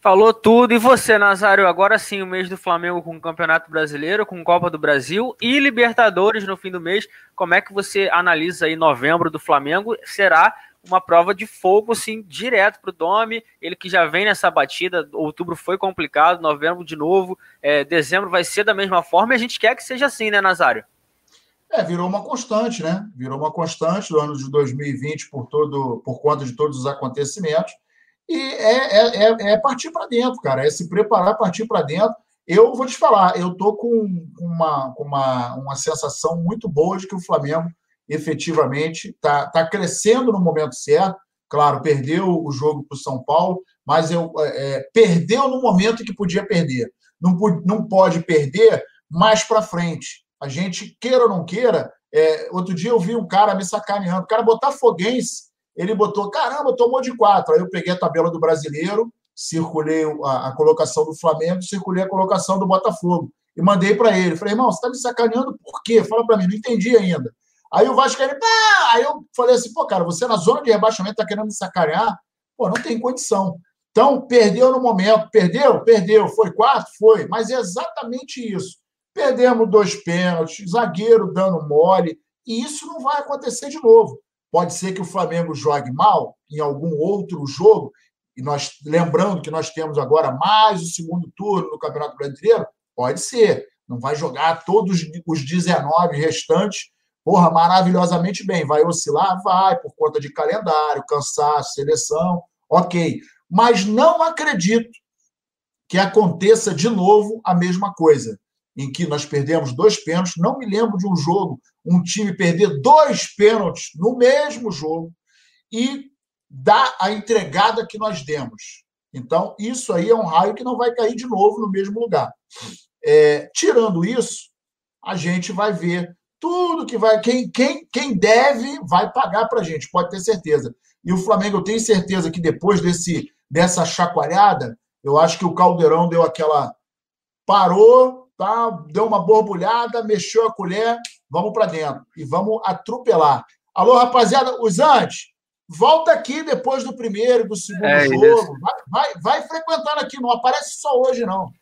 Falou tudo. E você, Nazário? Agora sim, o mês do Flamengo com o Campeonato Brasileiro, com Copa do Brasil e Libertadores no fim do mês. Como é que você analisa aí novembro do Flamengo? Será uma prova de fogo, assim, direto para o Domi. Ele que já vem nessa batida. Outubro foi complicado, novembro de novo. É, dezembro vai ser da mesma forma e a gente quer que seja assim, né, Nazário? É, virou uma constante, né? Virou uma constante do ano de 2020 por, todo, por conta de todos os acontecimentos. E é, é, é, é partir para dentro, cara. É se preparar, partir para dentro. Eu vou te falar, eu tô com uma, uma, uma sensação muito boa de que o Flamengo efetivamente está tá crescendo no momento certo. Claro, perdeu o jogo para o São Paulo, mas eu, é, é, perdeu no momento que podia perder. Não, não pode perder mais para frente. A gente, queira ou não queira, é, outro dia eu vi um cara me sacaneando, o cara botafoguense, ele botou, caramba, tomou de quatro. Aí eu peguei a tabela do brasileiro, circulei a, a colocação do Flamengo, circulei a colocação do Botafogo e mandei para ele. Falei, irmão, você está me sacaneando por quê? Fala para mim, não entendi ainda. Aí o Vasco ele, ah! aí eu falei assim, pô, cara, você na zona de rebaixamento está querendo me sacanear? Pô, não tem condição. Então, perdeu no momento, perdeu? Perdeu. Foi quarto? Foi. Mas é exatamente isso. Perdemos dois pênaltis, zagueiro dando mole, e isso não vai acontecer de novo. Pode ser que o Flamengo jogue mal em algum outro jogo, e nós lembrando que nós temos agora mais o segundo turno no Campeonato Brasileiro, Pode ser. Não vai jogar todos os 19 restantes, porra, maravilhosamente bem. Vai oscilar? Vai, por conta de calendário, cansaço, seleção, ok. Mas não acredito que aconteça de novo a mesma coisa, em que nós perdemos dois pênaltis. Não me lembro de um jogo, um time perder dois pênaltis no mesmo jogo e dar a entregada que nós demos. Então, isso aí é um raio que não vai cair de novo no mesmo lugar. É, tirando isso, a gente vai ver tudo que vai. Quem, quem, quem deve vai pagar para a gente, pode ter certeza. E o Flamengo, eu tenho certeza que depois desse, dessa chacoalhada, eu acho que o Caldeirão deu aquela. Parou, tá? deu uma borbulhada, mexeu a colher, vamos para dentro e vamos atropelar. Alô, rapaziada, os antes, volta aqui depois do primeiro, do segundo é jogo. Vai, vai, vai frequentando aqui, não aparece só hoje, não.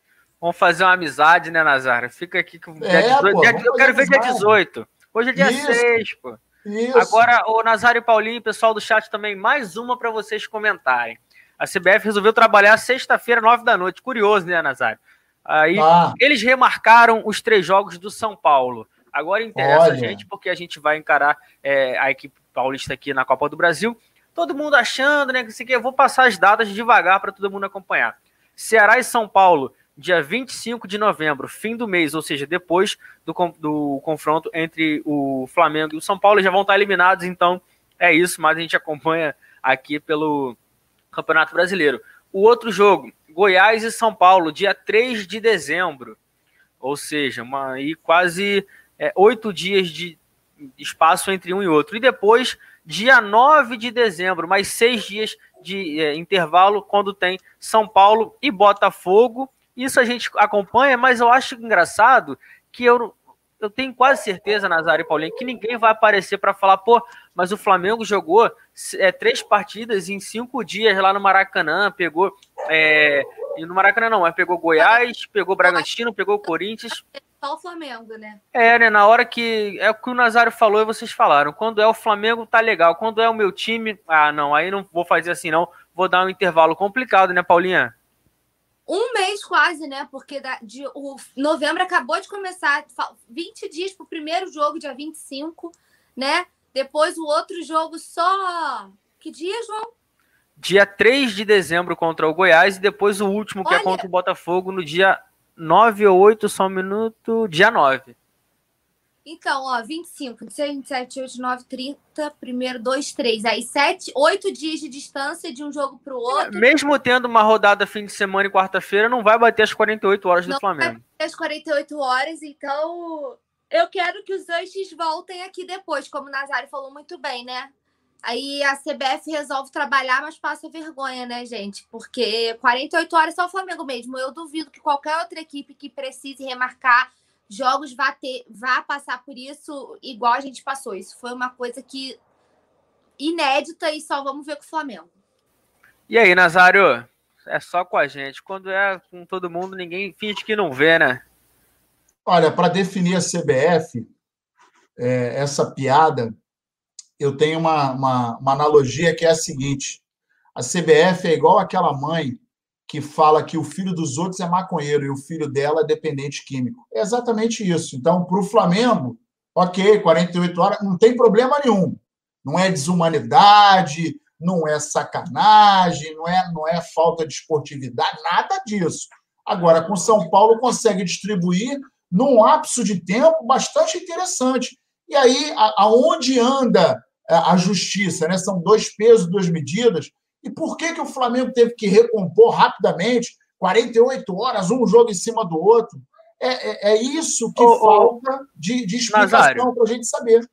Vamos fazer uma amizade, né, Nazar? Fica aqui com é, dia 18. Pô, dia, eu quero ver dia 18. Hoje é dia Isso. 6, pô. Isso. Agora, o Nazário e Paulinho, pessoal do chat também, mais uma para vocês comentarem. A CBF resolveu trabalhar sexta-feira, nove da noite. Curioso, né, Nazário? Aí, ah. eles remarcaram os três jogos do São Paulo. Agora interessa Olha. a gente, porque a gente vai encarar é, a equipe paulista aqui na Copa do Brasil. Todo mundo achando, né, que eu vou passar as datas devagar para todo mundo acompanhar. Ceará e São Paulo dia 25 de novembro, fim do mês, ou seja, depois do, do confronto entre o Flamengo e o São Paulo, já vão estar eliminados, então é isso, mas a gente acompanha aqui pelo Campeonato Brasileiro. O outro jogo, Goiás e São Paulo, dia 3 de dezembro, ou seja, uma, aí quase é, oito dias de espaço entre um e outro. E depois, dia 9 de dezembro, mais seis dias de é, intervalo, quando tem São Paulo e Botafogo isso a gente acompanha, mas eu acho engraçado que eu, eu tenho quase certeza, Nazário e Paulinho, que ninguém vai aparecer para falar, pô, mas o Flamengo jogou é, três partidas em cinco dias lá no Maracanã, pegou. É, no Maracanã não, mas pegou Goiás, pegou Bragantino, pegou Corinthians. Só o Flamengo, né? É, né? Na hora que. É o que o Nazário falou e vocês falaram. Quando é o Flamengo, tá legal. Quando é o meu time, ah, não, aí não vou fazer assim, não. Vou dar um intervalo complicado, né, Paulinha? um mês quase, né? Porque da, de, o novembro acabou de começar, 20 dias para o primeiro jogo, dia 25, né? Depois o outro jogo só. Que dia, João? Dia 3 de dezembro contra o Goiás e depois o último, que é Olha, é contra o Botafogo, no dia 9 ou 8, só um minuto, dia 9. Então, ó, 25, 26, 27, 8, 9, 30, primeiro, 2, 3. Aí, 7, 8 dias de distância de um jogo para o outro. Mesmo tendo uma rodada fim de semana e quarta-feira, não vai bater as 48 horas do não Flamengo. Vai bater as 48 horas, então eu quero que os antes voltem aqui depois, como o Nazário falou muito bem, né? Aí a CBF resolve trabalhar, mas passa vergonha, né, gente? Porque 48 horas só o Flamengo mesmo. Eu duvido que qualquer outra equipe que precise remarcar jogos vá ter, vá passar por isso igual a gente passou. Isso foi uma coisa que inédita e só vamos ver com o Flamengo. E aí, Nazário? É só com a gente. Quando é com todo mundo, ninguém finge que não vê, né? Olha, para definir a CBF, é, essa piada, eu tenho uma, uma, uma analogia que é a seguinte: a CBF é igual aquela mãe que fala que o filho dos outros é maconheiro e o filho dela é dependente químico. É exatamente isso. Então, para o Flamengo, ok, 48 horas, não tem problema nenhum. Não é desumanidade, não é sacanagem, não é, não é falta de esportividade, nada disso. Agora, com São Paulo, consegue distribuir num ápice de tempo bastante interessante. E aí, aonde anda a justiça? Né? São dois pesos, duas medidas. E por que, que o Flamengo teve que recompor rapidamente, 48 horas, um jogo em cima do outro? É, é, é isso que ô, falta de, de explicação para a gente saber.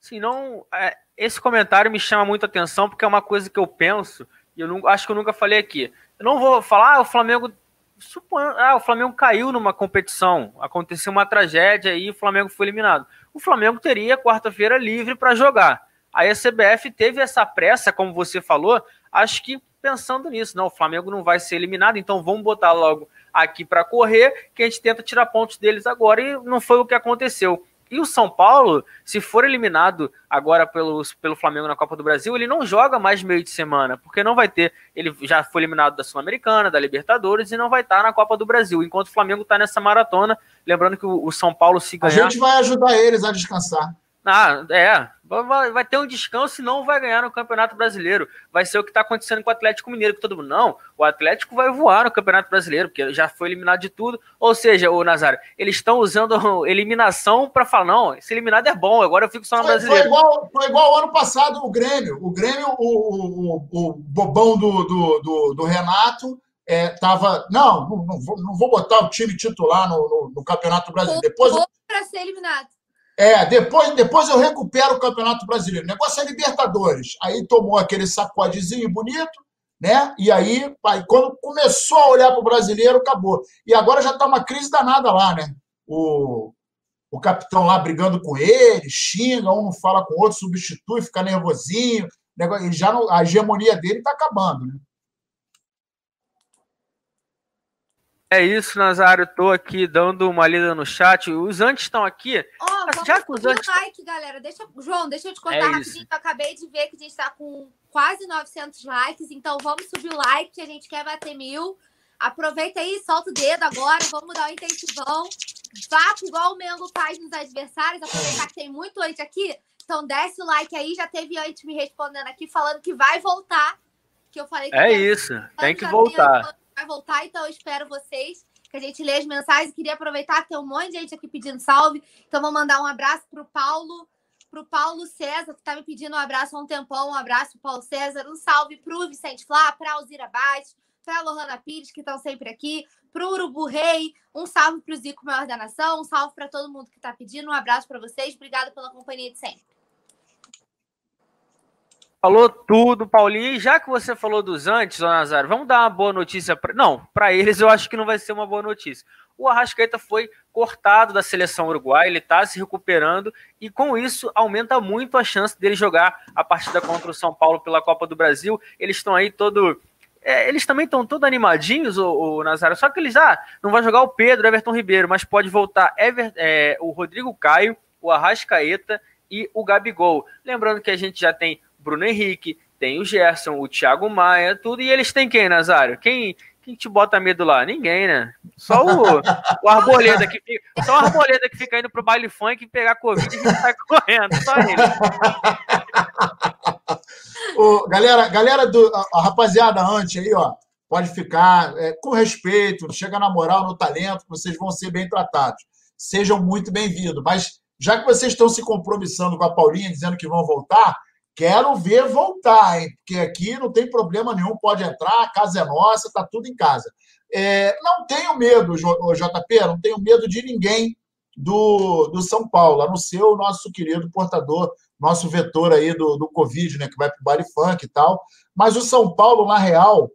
Sim, não, é, esse comentário me chama muito atenção porque é uma coisa que eu penso e eu não, acho que eu nunca falei aqui. Eu não vou falar, ah, o Flamengo suponho, ah, o Flamengo caiu numa competição, aconteceu uma tragédia e o Flamengo foi eliminado. O Flamengo teria quarta-feira livre para jogar. Aí a CBF teve essa pressa, como você falou, acho que pensando nisso, não, o Flamengo não vai ser eliminado, então vamos botar logo aqui para correr, que a gente tenta tirar pontos deles agora e não foi o que aconteceu. E o São Paulo, se for eliminado agora pelo, pelo Flamengo na Copa do Brasil, ele não joga mais meio de semana, porque não vai ter. Ele já foi eliminado da Sul-Americana, da Libertadores, e não vai estar na Copa do Brasil, enquanto o Flamengo está nessa maratona. Lembrando que o, o São Paulo se ganhar. A gente vai ajudar eles a descansar. Ah, é. Vai, vai, ter um descanso e não vai ganhar no Campeonato Brasileiro. Vai ser o que está acontecendo com o Atlético Mineiro, que todo mundo. Não, o Atlético vai voar no Campeonato Brasileiro, porque já foi eliminado de tudo. Ou seja, o Nazário, eles estão usando *laughs* eliminação para falar: não, esse eliminado é bom, agora eu fico só no foi, brasileiro. Foi igual, foi igual ano passado o Grêmio. O Grêmio, o, o, o bobão do, do, do, do Renato. É, tava, não, não, não, vou, não vou botar o time titular no, no, no Campeonato Brasileiro. Depois para ser eliminado. É, depois, depois eu recupero o Campeonato Brasileiro. O negócio é Libertadores. Aí tomou aquele sacodezinho bonito, né? E aí, quando começou a olhar para o brasileiro, acabou. E agora já está uma crise danada lá, né? O, o capitão lá brigando com ele, xinga, um não fala com o outro, substitui, fica nervosinho. Negócio, já não, a hegemonia dele está acabando, né? É isso, Nazário. Estou aqui dando uma lida no chat. Os antes estão aqui. Oh, já que os antes... like, galera. Deixa... João, deixa eu te contar é rapidinho. Eu acabei de ver que a gente está com quase 900 likes. Então, vamos subir o like, que a gente quer bater mil. Aproveita aí, solta o dedo agora. Vamos dar um intensivão. Vapo igual o Mengo faz nos adversários. Aproveitar que tem muito antes aqui. Então, desce o like aí. Já teve antes me respondendo aqui, falando que vai voltar. Que eu falei que É isso. Tem que voltar vai voltar, então eu espero vocês que a gente lê as mensagens. Queria aproveitar que tem um monte de gente aqui pedindo salve. Então vou mandar um abraço para o Paulo, para o Paulo César, que está me pedindo um abraço há um tempão. Um abraço para Paulo César. Um salve para o Vicente Flá, para a Alzira Baixo, para a Lohana Pires, que estão sempre aqui. Para o Urubu Rei, um salve para o Zico Maior da Nação, um salve para todo mundo que está pedindo, um abraço para vocês, obrigado pela companhia de sempre. Falou tudo, Paulinho. E já que você falou dos antes, Nazário, vamos dar uma boa notícia. Pra... Não, para eles eu acho que não vai ser uma boa notícia. O Arrascaeta foi cortado da seleção uruguaia, ele está se recuperando e com isso aumenta muito a chance dele jogar a partida contra o São Paulo pela Copa do Brasil. Eles estão aí todo. É, eles também estão todos animadinhos, o, o Nazário, só que eles ah, não vai jogar o Pedro, Everton Ribeiro, mas pode voltar Ever, é, o Rodrigo Caio, o Arrascaeta e o Gabigol. Lembrando que a gente já tem Bruno Henrique, tem o Gerson, o Thiago Maia, tudo. E eles têm quem, Nazário? Quem, quem te bota medo lá? Ninguém, né? Só o, o Arboleda que fica, só o Arboleda que fica indo pro baile funk e pegar Covid e sai correndo. Só ele. o, galera, galera do. A, a, rapaziada antes aí, ó, pode ficar é, com respeito, chega na moral, no talento, vocês vão ser bem tratados. Sejam muito bem-vindos. Mas já que vocês estão se compromissando com a Paulinha, dizendo que vão voltar, Quero ver voltar, hein? Porque aqui não tem problema nenhum, pode entrar, a casa é nossa, tá tudo em casa. É, não tenho medo, JP, não tenho medo de ninguém do, do São Paulo, a não ser o nosso querido portador, nosso vetor aí do, do Covid, né? Que vai pro baile funk e tal. Mas o São Paulo, na real,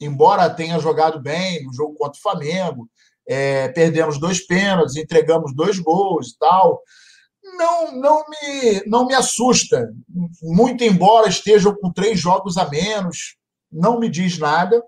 embora tenha jogado bem no jogo contra o Flamengo, é, perdemos dois pênaltis, entregamos dois gols e tal não, não, me, não me assusta. Muito embora estejam com três jogos a menos, não me diz nada.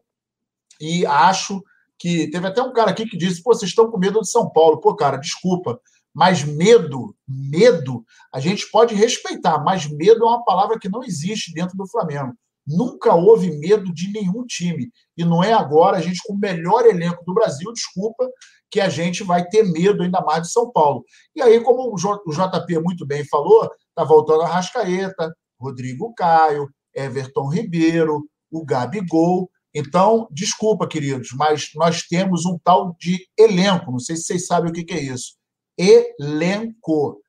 E acho que. Teve até um cara aqui que disse: Pô, vocês estão com medo de São Paulo. Pô, cara, desculpa. Mas medo, medo, a gente pode respeitar, mas medo é uma palavra que não existe dentro do Flamengo. Nunca houve medo de nenhum time. E não é agora, a gente com o melhor elenco do Brasil, desculpa, que a gente vai ter medo ainda mais de São Paulo. E aí, como o JP muito bem falou, está voltando a Rascaeta, Rodrigo Caio, Everton Ribeiro, o Gabigol. Então, desculpa, queridos, mas nós temos um tal de elenco. Não sei se vocês sabem o que é isso. Elenco.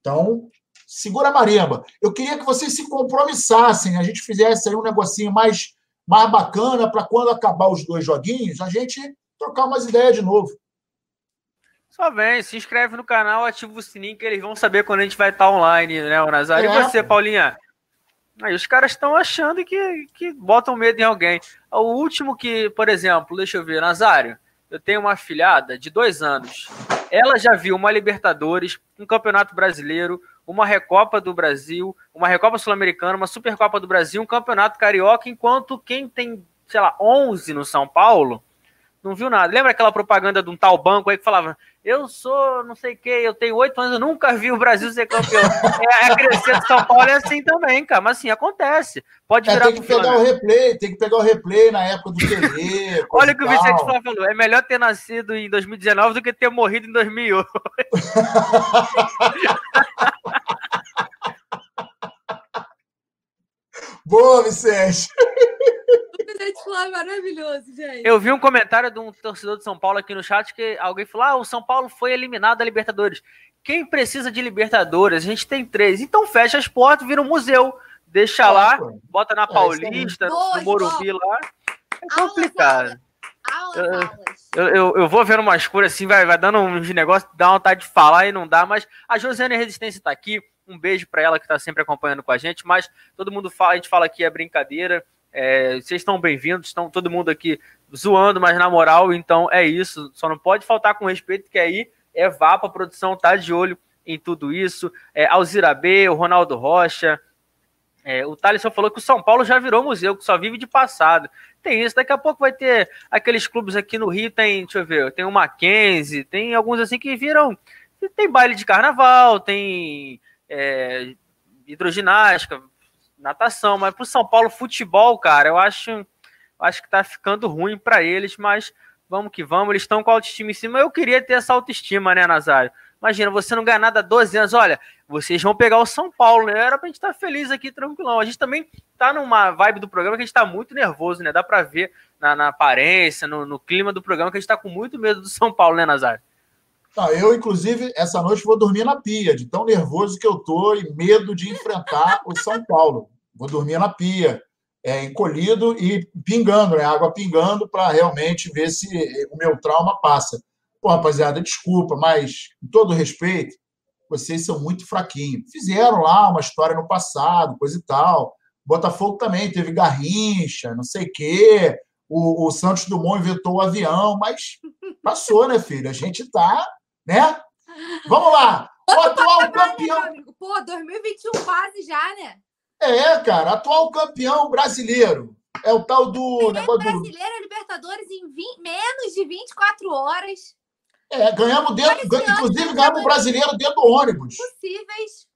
Então, segura a marimba. Eu queria que vocês se compromissassem, a gente fizesse aí um negocinho mais, mais bacana para quando acabar os dois joguinhos, a gente trocar umas ideias de novo. Só vem, se inscreve no canal, ativa o sininho que eles vão saber quando a gente vai estar online, né, o Nazário? É. E você, Paulinha? Aí os caras estão achando que, que botam medo em alguém. O último que, por exemplo, deixa eu ver, Nazário, eu tenho uma filhada de dois anos. Ela já viu uma Libertadores, um Campeonato Brasileiro, uma Recopa do Brasil, uma Recopa Sul-Americana, uma Supercopa do Brasil, um Campeonato Carioca, enquanto quem tem, sei lá, 11 no São Paulo não viu nada. Lembra aquela propaganda de um tal banco aí que falava: Eu sou não sei o que, eu tenho oito anos, eu nunca vi o Brasil ser campeão. *laughs* é, a crescer de São Paulo é assim também, cara. Mas assim, acontece. Pode é, virar é, Tem que pegar o replay, tem que pegar o replay na época do TV. *laughs* Olha o que o Vicente Flá falou: é melhor ter nascido em 2019 do que ter morrido em 2008. *laughs* Boa, Vicente! É maravilhoso, gente. Eu vi um comentário de um torcedor de São Paulo aqui no chat que alguém falou: ah, o São Paulo foi eliminado da Libertadores. Quem precisa de Libertadores? A gente tem três. Então fecha as portas, vira um museu. Deixa lá, bota na é, Paulista, no Morumbi lá. É complicado. Aulas, eu, eu, eu, vou vendo umas cores assim, vai, vai dando uns negócios, dá vontade de falar e não dá, mas a Josiane Resistência tá aqui. Um beijo para ela que está sempre acompanhando com a gente, mas todo mundo fala, a gente fala que é brincadeira. É, vocês estão bem-vindos, estão todo mundo aqui zoando, mas na moral, então é isso. Só não pode faltar com respeito, que aí é VAPA, a produção tá de olho em tudo isso. É, Alzira B, o Ronaldo Rocha. É, o Thaleson falou que o São Paulo já virou museu, que só vive de passado. Tem isso, daqui a pouco vai ter aqueles clubes aqui no Rio, tem, deixa eu ver, tem o Mackenzie, tem alguns assim que viram. Tem baile de carnaval, tem é, hidroginástica, natação, mas para o São Paulo futebol, cara, eu acho, acho que tá ficando ruim para eles, mas vamos que vamos, eles estão com autoestima em cima. Eu queria ter essa autoestima, né, Nazário? Imagina, você não ganha nada há 12 anos, olha, vocês vão pegar o São Paulo, né? Era pra gente estar tá feliz aqui, tranquilão. A gente também tá numa vibe do programa que a gente tá muito nervoso, né? Dá pra ver na, na aparência, no, no, clima do programa, que a gente tá com muito medo do São Paulo, né, Nazário? Não, eu, inclusive, essa noite vou dormir na pia, de tão nervoso que eu tô e medo de enfrentar o São Paulo. Vou dormir na pia, é, encolhido e pingando, né? Água pingando para realmente ver se o meu trauma passa. Pô, rapaziada, desculpa, mas com todo respeito, vocês são muito fraquinhos. Fizeram lá uma história no passado, coisa e tal. Botafogo também teve garrincha, não sei o quê. O, o Santos Dumont inventou o avião, mas passou, né, filho? A gente tá né? Vamos lá. O atual campeão. Pô, 2021 quase já, né? É, cara, atual campeão brasileiro. É o tal do. É brasileiro, do... Libertadores em 20, menos de 24 horas. É, ganhamos dentro. Inclusive, ganhamos o brasileiro dentro do ônibus. Possíveis.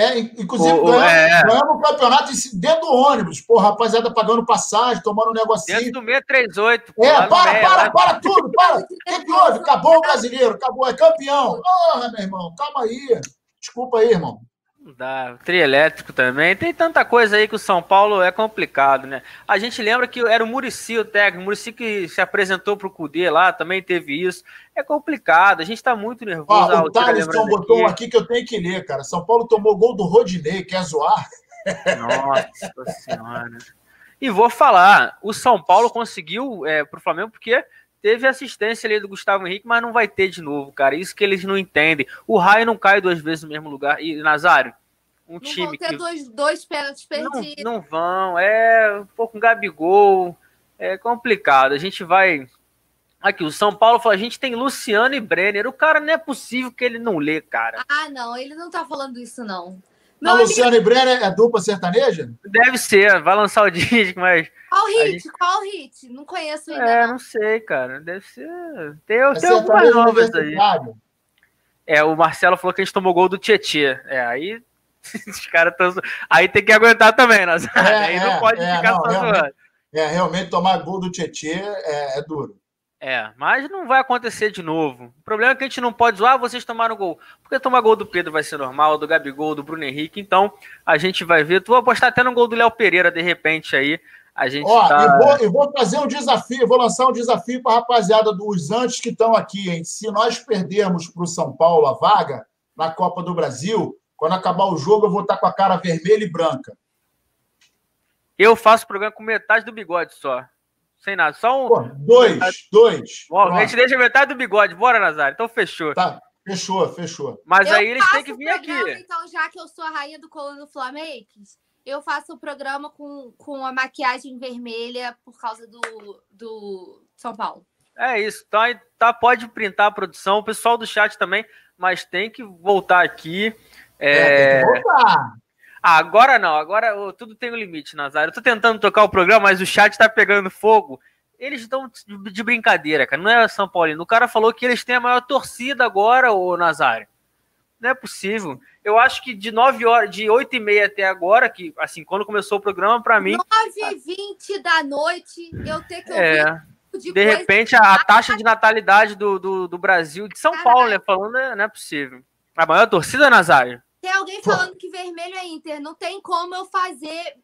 É, inclusive, o, ganhamos, é... ganhamos o campeonato dentro do ônibus. Pô, rapaziada pagando passagem, tomando um negocinho. Dentro do 638. Pô, é, para, meia, para, para tudo, para. *laughs* O que, que houve? Acabou o brasileiro, acabou, é campeão. Porra, meu irmão, calma aí. Desculpa aí, irmão. Não dá. Trielétrico também. Tem tanta coisa aí que o São Paulo é complicado, né? A gente lembra que era o Murici o técnico, o Murici que se apresentou pro Cudê lá, também teve isso. É complicado, a gente tá muito nervoso. Ah, o Thaleson botou aqui. aqui que eu tenho que ler, cara. São Paulo tomou gol do Rodinei, quer zoar? Nossa senhora. E vou falar, o São Paulo conseguiu é, pro Flamengo porque teve assistência ali do Gustavo Henrique, mas não vai ter de novo, cara. Isso que eles não entendem. O raio não cai duas vezes no mesmo lugar. E, Nazário, um não time. Vão ter que... dois, dois pênaltis perdidos. Não, não vão. É um pouco um Gabigol. É complicado. A gente vai. Aqui, o São Paulo falou: a gente tem Luciano e Brenner. O cara não é possível que ele não lê, cara. Ah, não, ele não tá falando isso, não. Não, a Luciano e Brenner é dupla sertaneja? Deve ser, vai lançar o *laughs* disco, mas. Qual hit? Gente... Qual hit? Não conheço ainda. É, não, não sei, cara. Deve ser. Tem, é tem algumas novas aí. É, o Marcelo falou que a gente tomou gol do Tietê. É, aí. *laughs* Os caras estão. Aí tem que aguentar também, né? É, *laughs* aí não é, pode é, ficar não, só realmente, É, realmente tomar gol do Tietê é, é duro. É, mas não vai acontecer de novo. O problema é que a gente não pode zoar, ah, vocês tomaram gol. Porque tomar gol do Pedro vai ser normal, do Gabigol, do Bruno Henrique. Então, a gente vai ver. Tu vai apostar até no gol do Léo Pereira, de repente, aí. A gente Ó, tá... eu, vou, eu vou fazer um desafio, vou lançar um desafio para a rapaziada dos antes que estão aqui, hein? Se nós perdermos para o São Paulo a vaga, na Copa do Brasil, quando acabar o jogo, eu vou estar com a cara vermelha e branca. Eu faço programa com metade do bigode só. Sem nada. Só um. Pô, dois, metade... dois. Bom, a gente deixa metade do bigode. Bora, Nazário. Então fechou. Tá. Fechou, fechou. Mas eu aí eles têm que vir aqui. Então, já que eu sou a rainha do colo do Flamengo, eu faço o programa com, com a maquiagem vermelha por causa do, do São Paulo. É isso. Então, tá, pode printar a produção. O pessoal do chat também, mas tem que voltar aqui. É... é tem que voltar. Ah, agora não, agora oh, tudo tem um limite, Nazário. Eu tô tentando tocar o programa, mas o chat tá pegando fogo. Eles estão de brincadeira, cara. Não é São Paulino. O cara falou que eles têm a maior torcida agora, o Nazário. Não é possível. Eu acho que de 9 horas, de 8 e meia até agora, que assim, quando começou o programa, para mim. 9 e 20 da noite, eu tenho que ouvir. É. De, de repente, a, a, taxa de natalidade do, do, do Brasil, de São Caraca. Paulo, né, falando, é, não é possível. A maior torcida, Nazário? Tem alguém falando que vermelho é Inter. Não tem como eu fazer.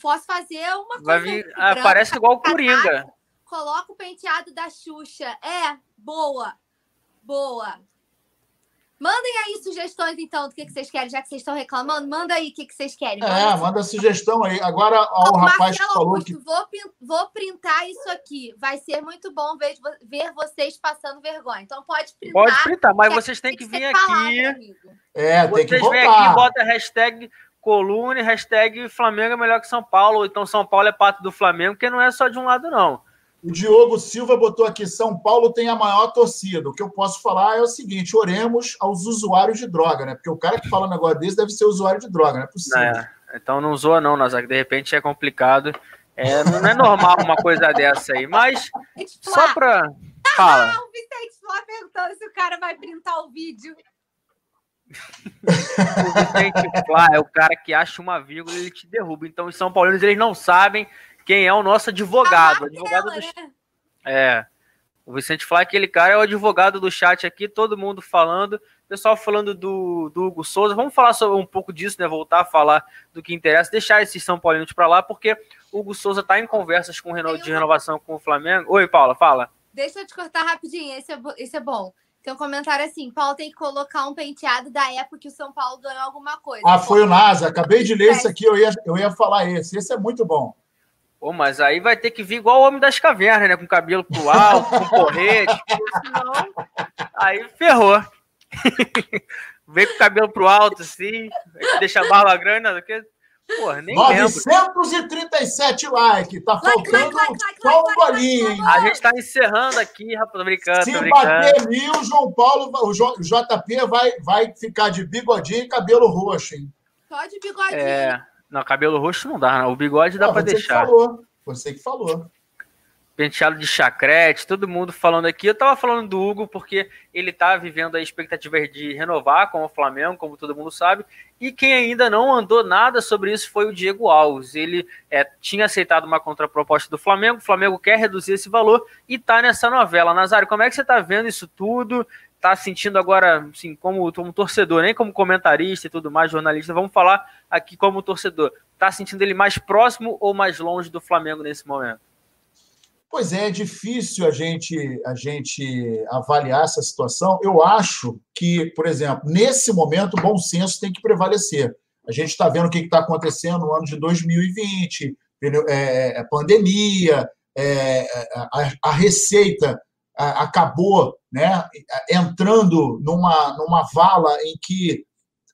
Posso fazer uma coisa. Vir, ah, parece igual o Coringa. Coloca o penteado da Xuxa. É, boa. Boa. Mandem aí sugestões, então, do que, que vocês querem, já que vocês estão reclamando. Manda aí o que, que vocês querem. Manda é, manda sugestão aí. Agora, ó, o rapaz Marcelo que falou Augusto, que... Vou, vou printar isso aqui. Vai ser muito bom ver, ver vocês passando vergonha. Então, pode printar. Pode printar, mas vocês têm que, que vir aqui. é, tem que voltar. Vocês vêm aqui e bota hashtag coluna hashtag Flamengo é melhor que São Paulo. Ou então, São Paulo é parte do Flamengo, porque não é só de um lado, não. O Diogo Silva botou aqui: São Paulo tem a maior torcida. O que eu posso falar é o seguinte: oremos aos usuários de droga, né? Porque o cara que fala um negócio desse deve ser usuário de droga, não é possível. É, então não zoa, não, Nazar, de repente é complicado. É, não é normal uma coisa dessa aí, mas só pra. Fala. Ah, o Vicente Flá perguntando se o cara vai printar o vídeo. o Vicente Flá é o cara que acha uma vírgula e ele te derruba. Então, os São Paulinos eles não sabem quem é o nosso advogado. advogado do... né? É. O Vicente Flá, aquele cara é o advogado do chat aqui, todo mundo falando, pessoal falando do, do Hugo Souza. Vamos falar sobre um pouco disso, né? Voltar a falar do que interessa, deixar esses São Paulinos para lá, porque o Hugo Souza está em conversas com reno... de renovação com o Flamengo. Oi, Paula, fala. Deixa eu te cortar rapidinho, esse é, esse é bom. Tem um comentário assim: Paulo tem que colocar um penteado da época que o São Paulo ganhou alguma coisa. Ah, foi o NASA. Acabei de ler isso aqui, eu ia, eu ia falar esse. Esse é muito bom. Pô, mas aí vai ter que vir igual o Homem das Cavernas, né? Com cabelo pro alto, com porrete. Senão, aí ferrou. *laughs* Vem com o cabelo pro alto, assim, deixa a barba grande, não, que... Porra, nem 937 likes. Tá faltando like, like, like, só um bolinho, hein? A gente tá encerrando aqui, rapaz. Tô brincando, Se tô brincando. bater mil, João Paulo, o JP vai, vai ficar de bigodinho e cabelo roxo, hein? Só de bigodinho. É. Não, cabelo roxo não dá, não. o bigode dá para deixar. Falou. Você que falou. Penteado de chacrete, todo mundo falando aqui. Eu tava falando do Hugo porque ele tá vivendo a expectativa de renovar com o Flamengo, como todo mundo sabe. E quem ainda não andou nada sobre isso foi o Diego Alves. Ele é, tinha aceitado uma contraproposta do Flamengo, o Flamengo quer reduzir esse valor e tá nessa novela. Nazário, como é que você tá vendo isso tudo? Tá sentindo agora, assim, como, como torcedor, nem como comentarista e tudo mais, jornalista, vamos falar aqui como torcedor. Tá sentindo ele mais próximo ou mais longe do Flamengo nesse momento? Pois é, é difícil a gente, a gente avaliar essa situação. Eu acho que, por exemplo, nesse momento, o bom senso tem que prevalecer. A gente está vendo o que está acontecendo no ano de 2020, é, é, pandemia, é, a, a receita acabou né, entrando numa, numa vala em que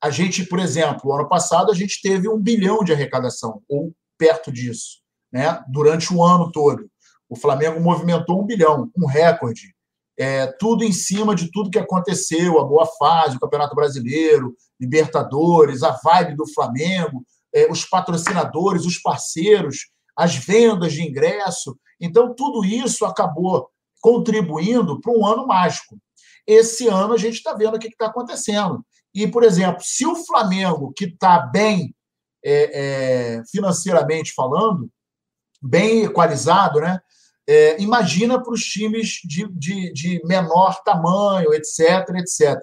a gente, por exemplo, ano passado a gente teve um bilhão de arrecadação, ou perto disso, né, durante o ano todo. O Flamengo movimentou um bilhão, um recorde. É, tudo em cima de tudo que aconteceu, a boa fase, o Campeonato Brasileiro, Libertadores, a vibe do Flamengo, é, os patrocinadores, os parceiros, as vendas de ingresso. Então, tudo isso acabou contribuindo para um ano mágico. Esse ano a gente está vendo o que está acontecendo. E, por exemplo, se o Flamengo, que está bem é, é, financeiramente falando, bem equalizado, né? É, imagina para os times de, de, de, menor tamanho, etc, etc.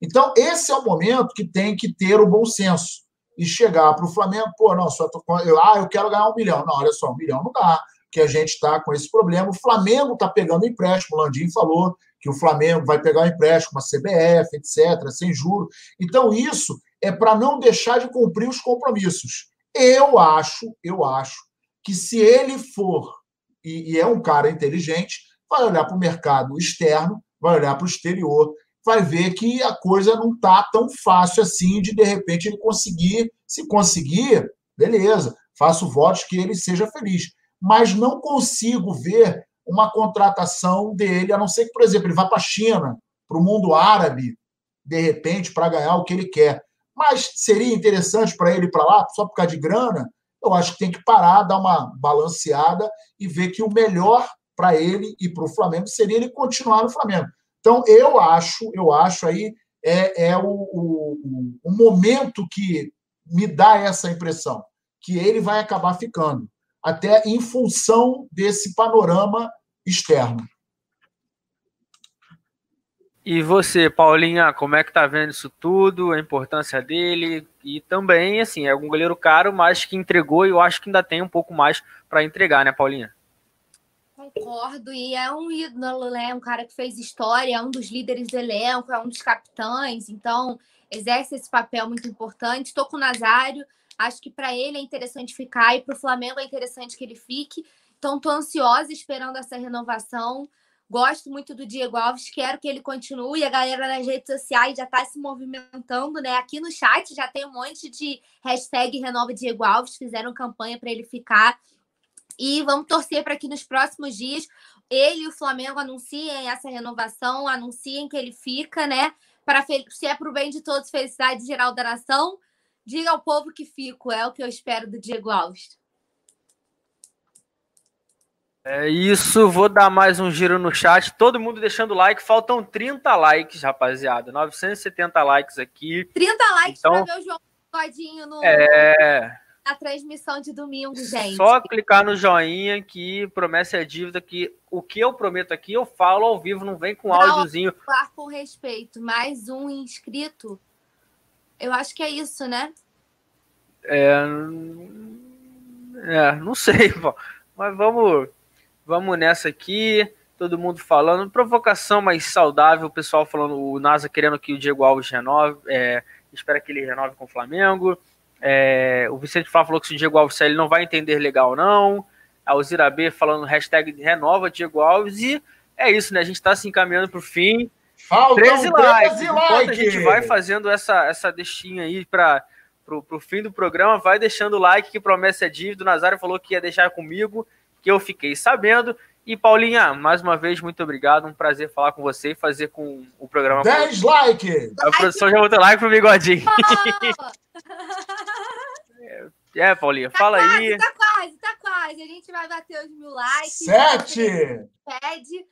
Então, esse é o momento que tem que ter o bom senso e chegar para o Flamengo, pô, não, só tô, eu, ah, eu quero ganhar um milhão. Não, olha só, um milhão não dá que a gente está com esse problema. O Flamengo está pegando empréstimo, o Landim falou que o Flamengo vai pegar um empréstimo, a CBF, etc., sem juros. Então, isso é para não deixar de cumprir os compromissos. Eu acho, eu acho que se ele for, e, e é um cara inteligente, vai olhar para o mercado externo, vai olhar para o exterior, vai ver que a coisa não está tão fácil assim de, de repente, ele conseguir. Se conseguir, beleza, faço votos que ele seja feliz. Mas não consigo ver uma contratação dele, a não ser que, por exemplo, ele vá para a China, para o mundo árabe, de repente, para ganhar o que ele quer. Mas seria interessante para ele ir para lá, só por causa de grana? Eu acho que tem que parar, dar uma balanceada e ver que o melhor para ele e para o Flamengo seria ele continuar no Flamengo. Então, eu acho, eu acho aí, é, é o, o, o momento que me dá essa impressão, que ele vai acabar ficando, até em função desse panorama externo. E você, Paulinha, como é que tá vendo isso tudo, a importância dele? E também, assim, é um goleiro caro, mas que entregou e eu acho que ainda tem um pouco mais para entregar, né, Paulinha? Concordo, e é um ídolo, né? Um cara que fez história, é um dos líderes do elenco, é um dos capitães, então exerce esse papel muito importante. Estou com o Nazário, acho que para ele é interessante ficar e para o Flamengo é interessante que ele fique. Então, estou ansiosa esperando essa renovação. Gosto muito do Diego Alves, quero que ele continue. A galera nas redes sociais já está se movimentando, né? Aqui no chat já tem um monte de hashtag Renova Diego Alves, fizeram campanha para ele ficar. E vamos torcer para que nos próximos dias ele e o Flamengo anunciem essa renovação, anunciem que ele fica, né? Para se é para o bem de todos, felicidade geral da nação. Diga ao povo que fico, é o que eu espero do Diego Alves. É isso, vou dar mais um giro no chat. Todo mundo deixando like. Faltam 30 likes, rapaziada. 970 likes aqui. 30 likes então, para ver o João Godinho no. É a transmissão de domingo, gente. Só clicar no joinha que promessa é dívida, que o que eu prometo aqui eu falo ao vivo, não vem com áudiozinho. Falar com respeito, mais um inscrito. Eu acho que é isso, né? É, é não sei, *laughs* mas vamos, vamos nessa aqui. Todo mundo falando, provocação mais saudável, o pessoal falando, o NASA querendo que o Diego Alves renove, é, espera que ele renove com o Flamengo. É, o Vicente Flá falou que se o Diego Alves sair, ele não vai entender legal, não. A Alzira B falando hashtag renova Diego Alves. E é isso, né? A gente está se encaminhando para o fim. Faltam 13 likes. 13 Enquanto a gente vai fazendo essa, essa deixinha aí para o fim do programa, vai deixando o like, que promessa é dívida. O Nazário falou que ia deixar comigo, que eu fiquei sabendo. E Paulinha, mais uma vez, muito obrigado. Um prazer falar com você e fazer com o programa. 10 likes! A produção já botou like pro bigodinho. *laughs* é, Paulinha, tá fala quase, aí. Tá quase, tá quase. A gente vai bater os mil likes. Sete! Pede.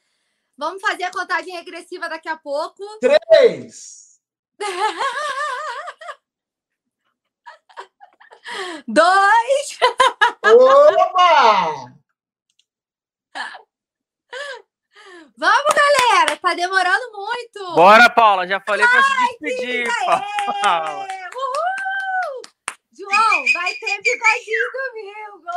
Vamos fazer a contagem regressiva daqui a pouco. Três! *laughs* Dois! Opa! *laughs* Vamos, galera! Tá demorando muito! Bora, Paula! Já falei para se despedir, Paula! Uhul! João, vai ter bigodinho *laughs* domingo!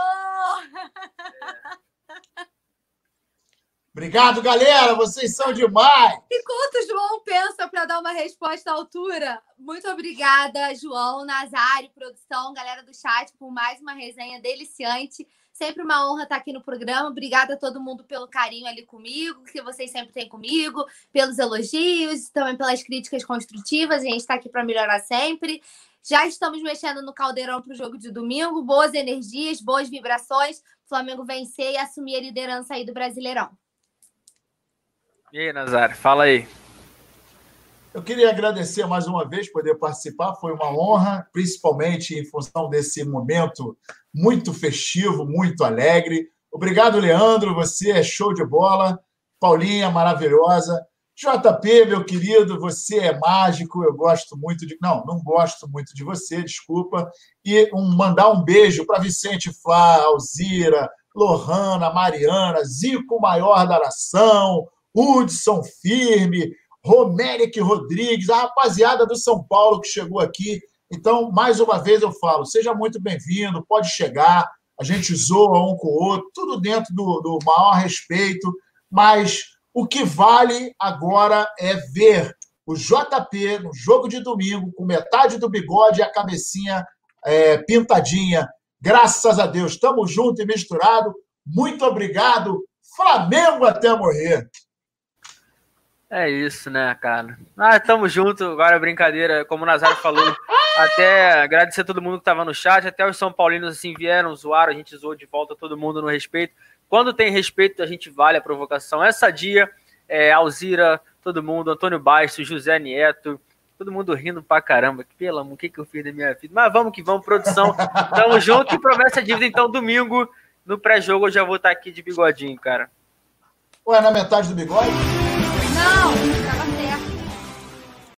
Obrigado, galera! Vocês são demais! Enquanto o João pensa para dar uma resposta à altura, muito obrigada, João, Nazário, produção, galera do chat, por mais uma resenha deliciante. Sempre uma honra estar aqui no programa. Obrigada a todo mundo pelo carinho ali comigo, que vocês sempre têm comigo, pelos elogios, também pelas críticas construtivas. A gente está aqui para melhorar sempre. Já estamos mexendo no caldeirão para o jogo de domingo. Boas energias, boas vibrações. Flamengo vencer e assumir a liderança aí do Brasileirão. E aí, Nazar, fala aí. Eu queria agradecer mais uma vez poder participar, foi uma honra, principalmente em função desse momento muito festivo, muito alegre. Obrigado, Leandro, você é show de bola. Paulinha, maravilhosa. JP, meu querido, você é mágico, eu gosto muito de. Não, não gosto muito de você, desculpa. E um, mandar um beijo para Vicente Flá, Alzira, Lohana, Mariana, Zico Maior da Nação, Hudson Firme, Romeric Rodrigues, a rapaziada do São Paulo que chegou aqui. Então, mais uma vez eu falo, seja muito bem-vindo, pode chegar, a gente zoa um com o outro, tudo dentro do, do maior respeito, mas O que vale agora é ver o JP no jogo de domingo, com metade do bigode e a cabecinha é, pintadinha. Graças a Deus, estamos juntos e misturado. Muito obrigado. Flamengo até morrer. É isso, né, cara? Ah, tamo junto. Agora, brincadeira, como o Nazário falou, até agradecer a todo mundo que tava no chat, até os São Paulinos, assim, vieram, zoaram, a gente zoou de volta todo mundo no respeito. Quando tem respeito, a gente vale a provocação. Essa dia, é, Alzira, todo mundo, Antônio Bastos, José Nieto, todo mundo rindo pra caramba. Pelo amor, o que, que eu fiz da minha vida? Mas vamos que vamos, produção. Tamo junto e promessa dívida, então, domingo, no pré-jogo, eu já vou estar aqui de bigodinho, cara. Ué, na metade do bigode?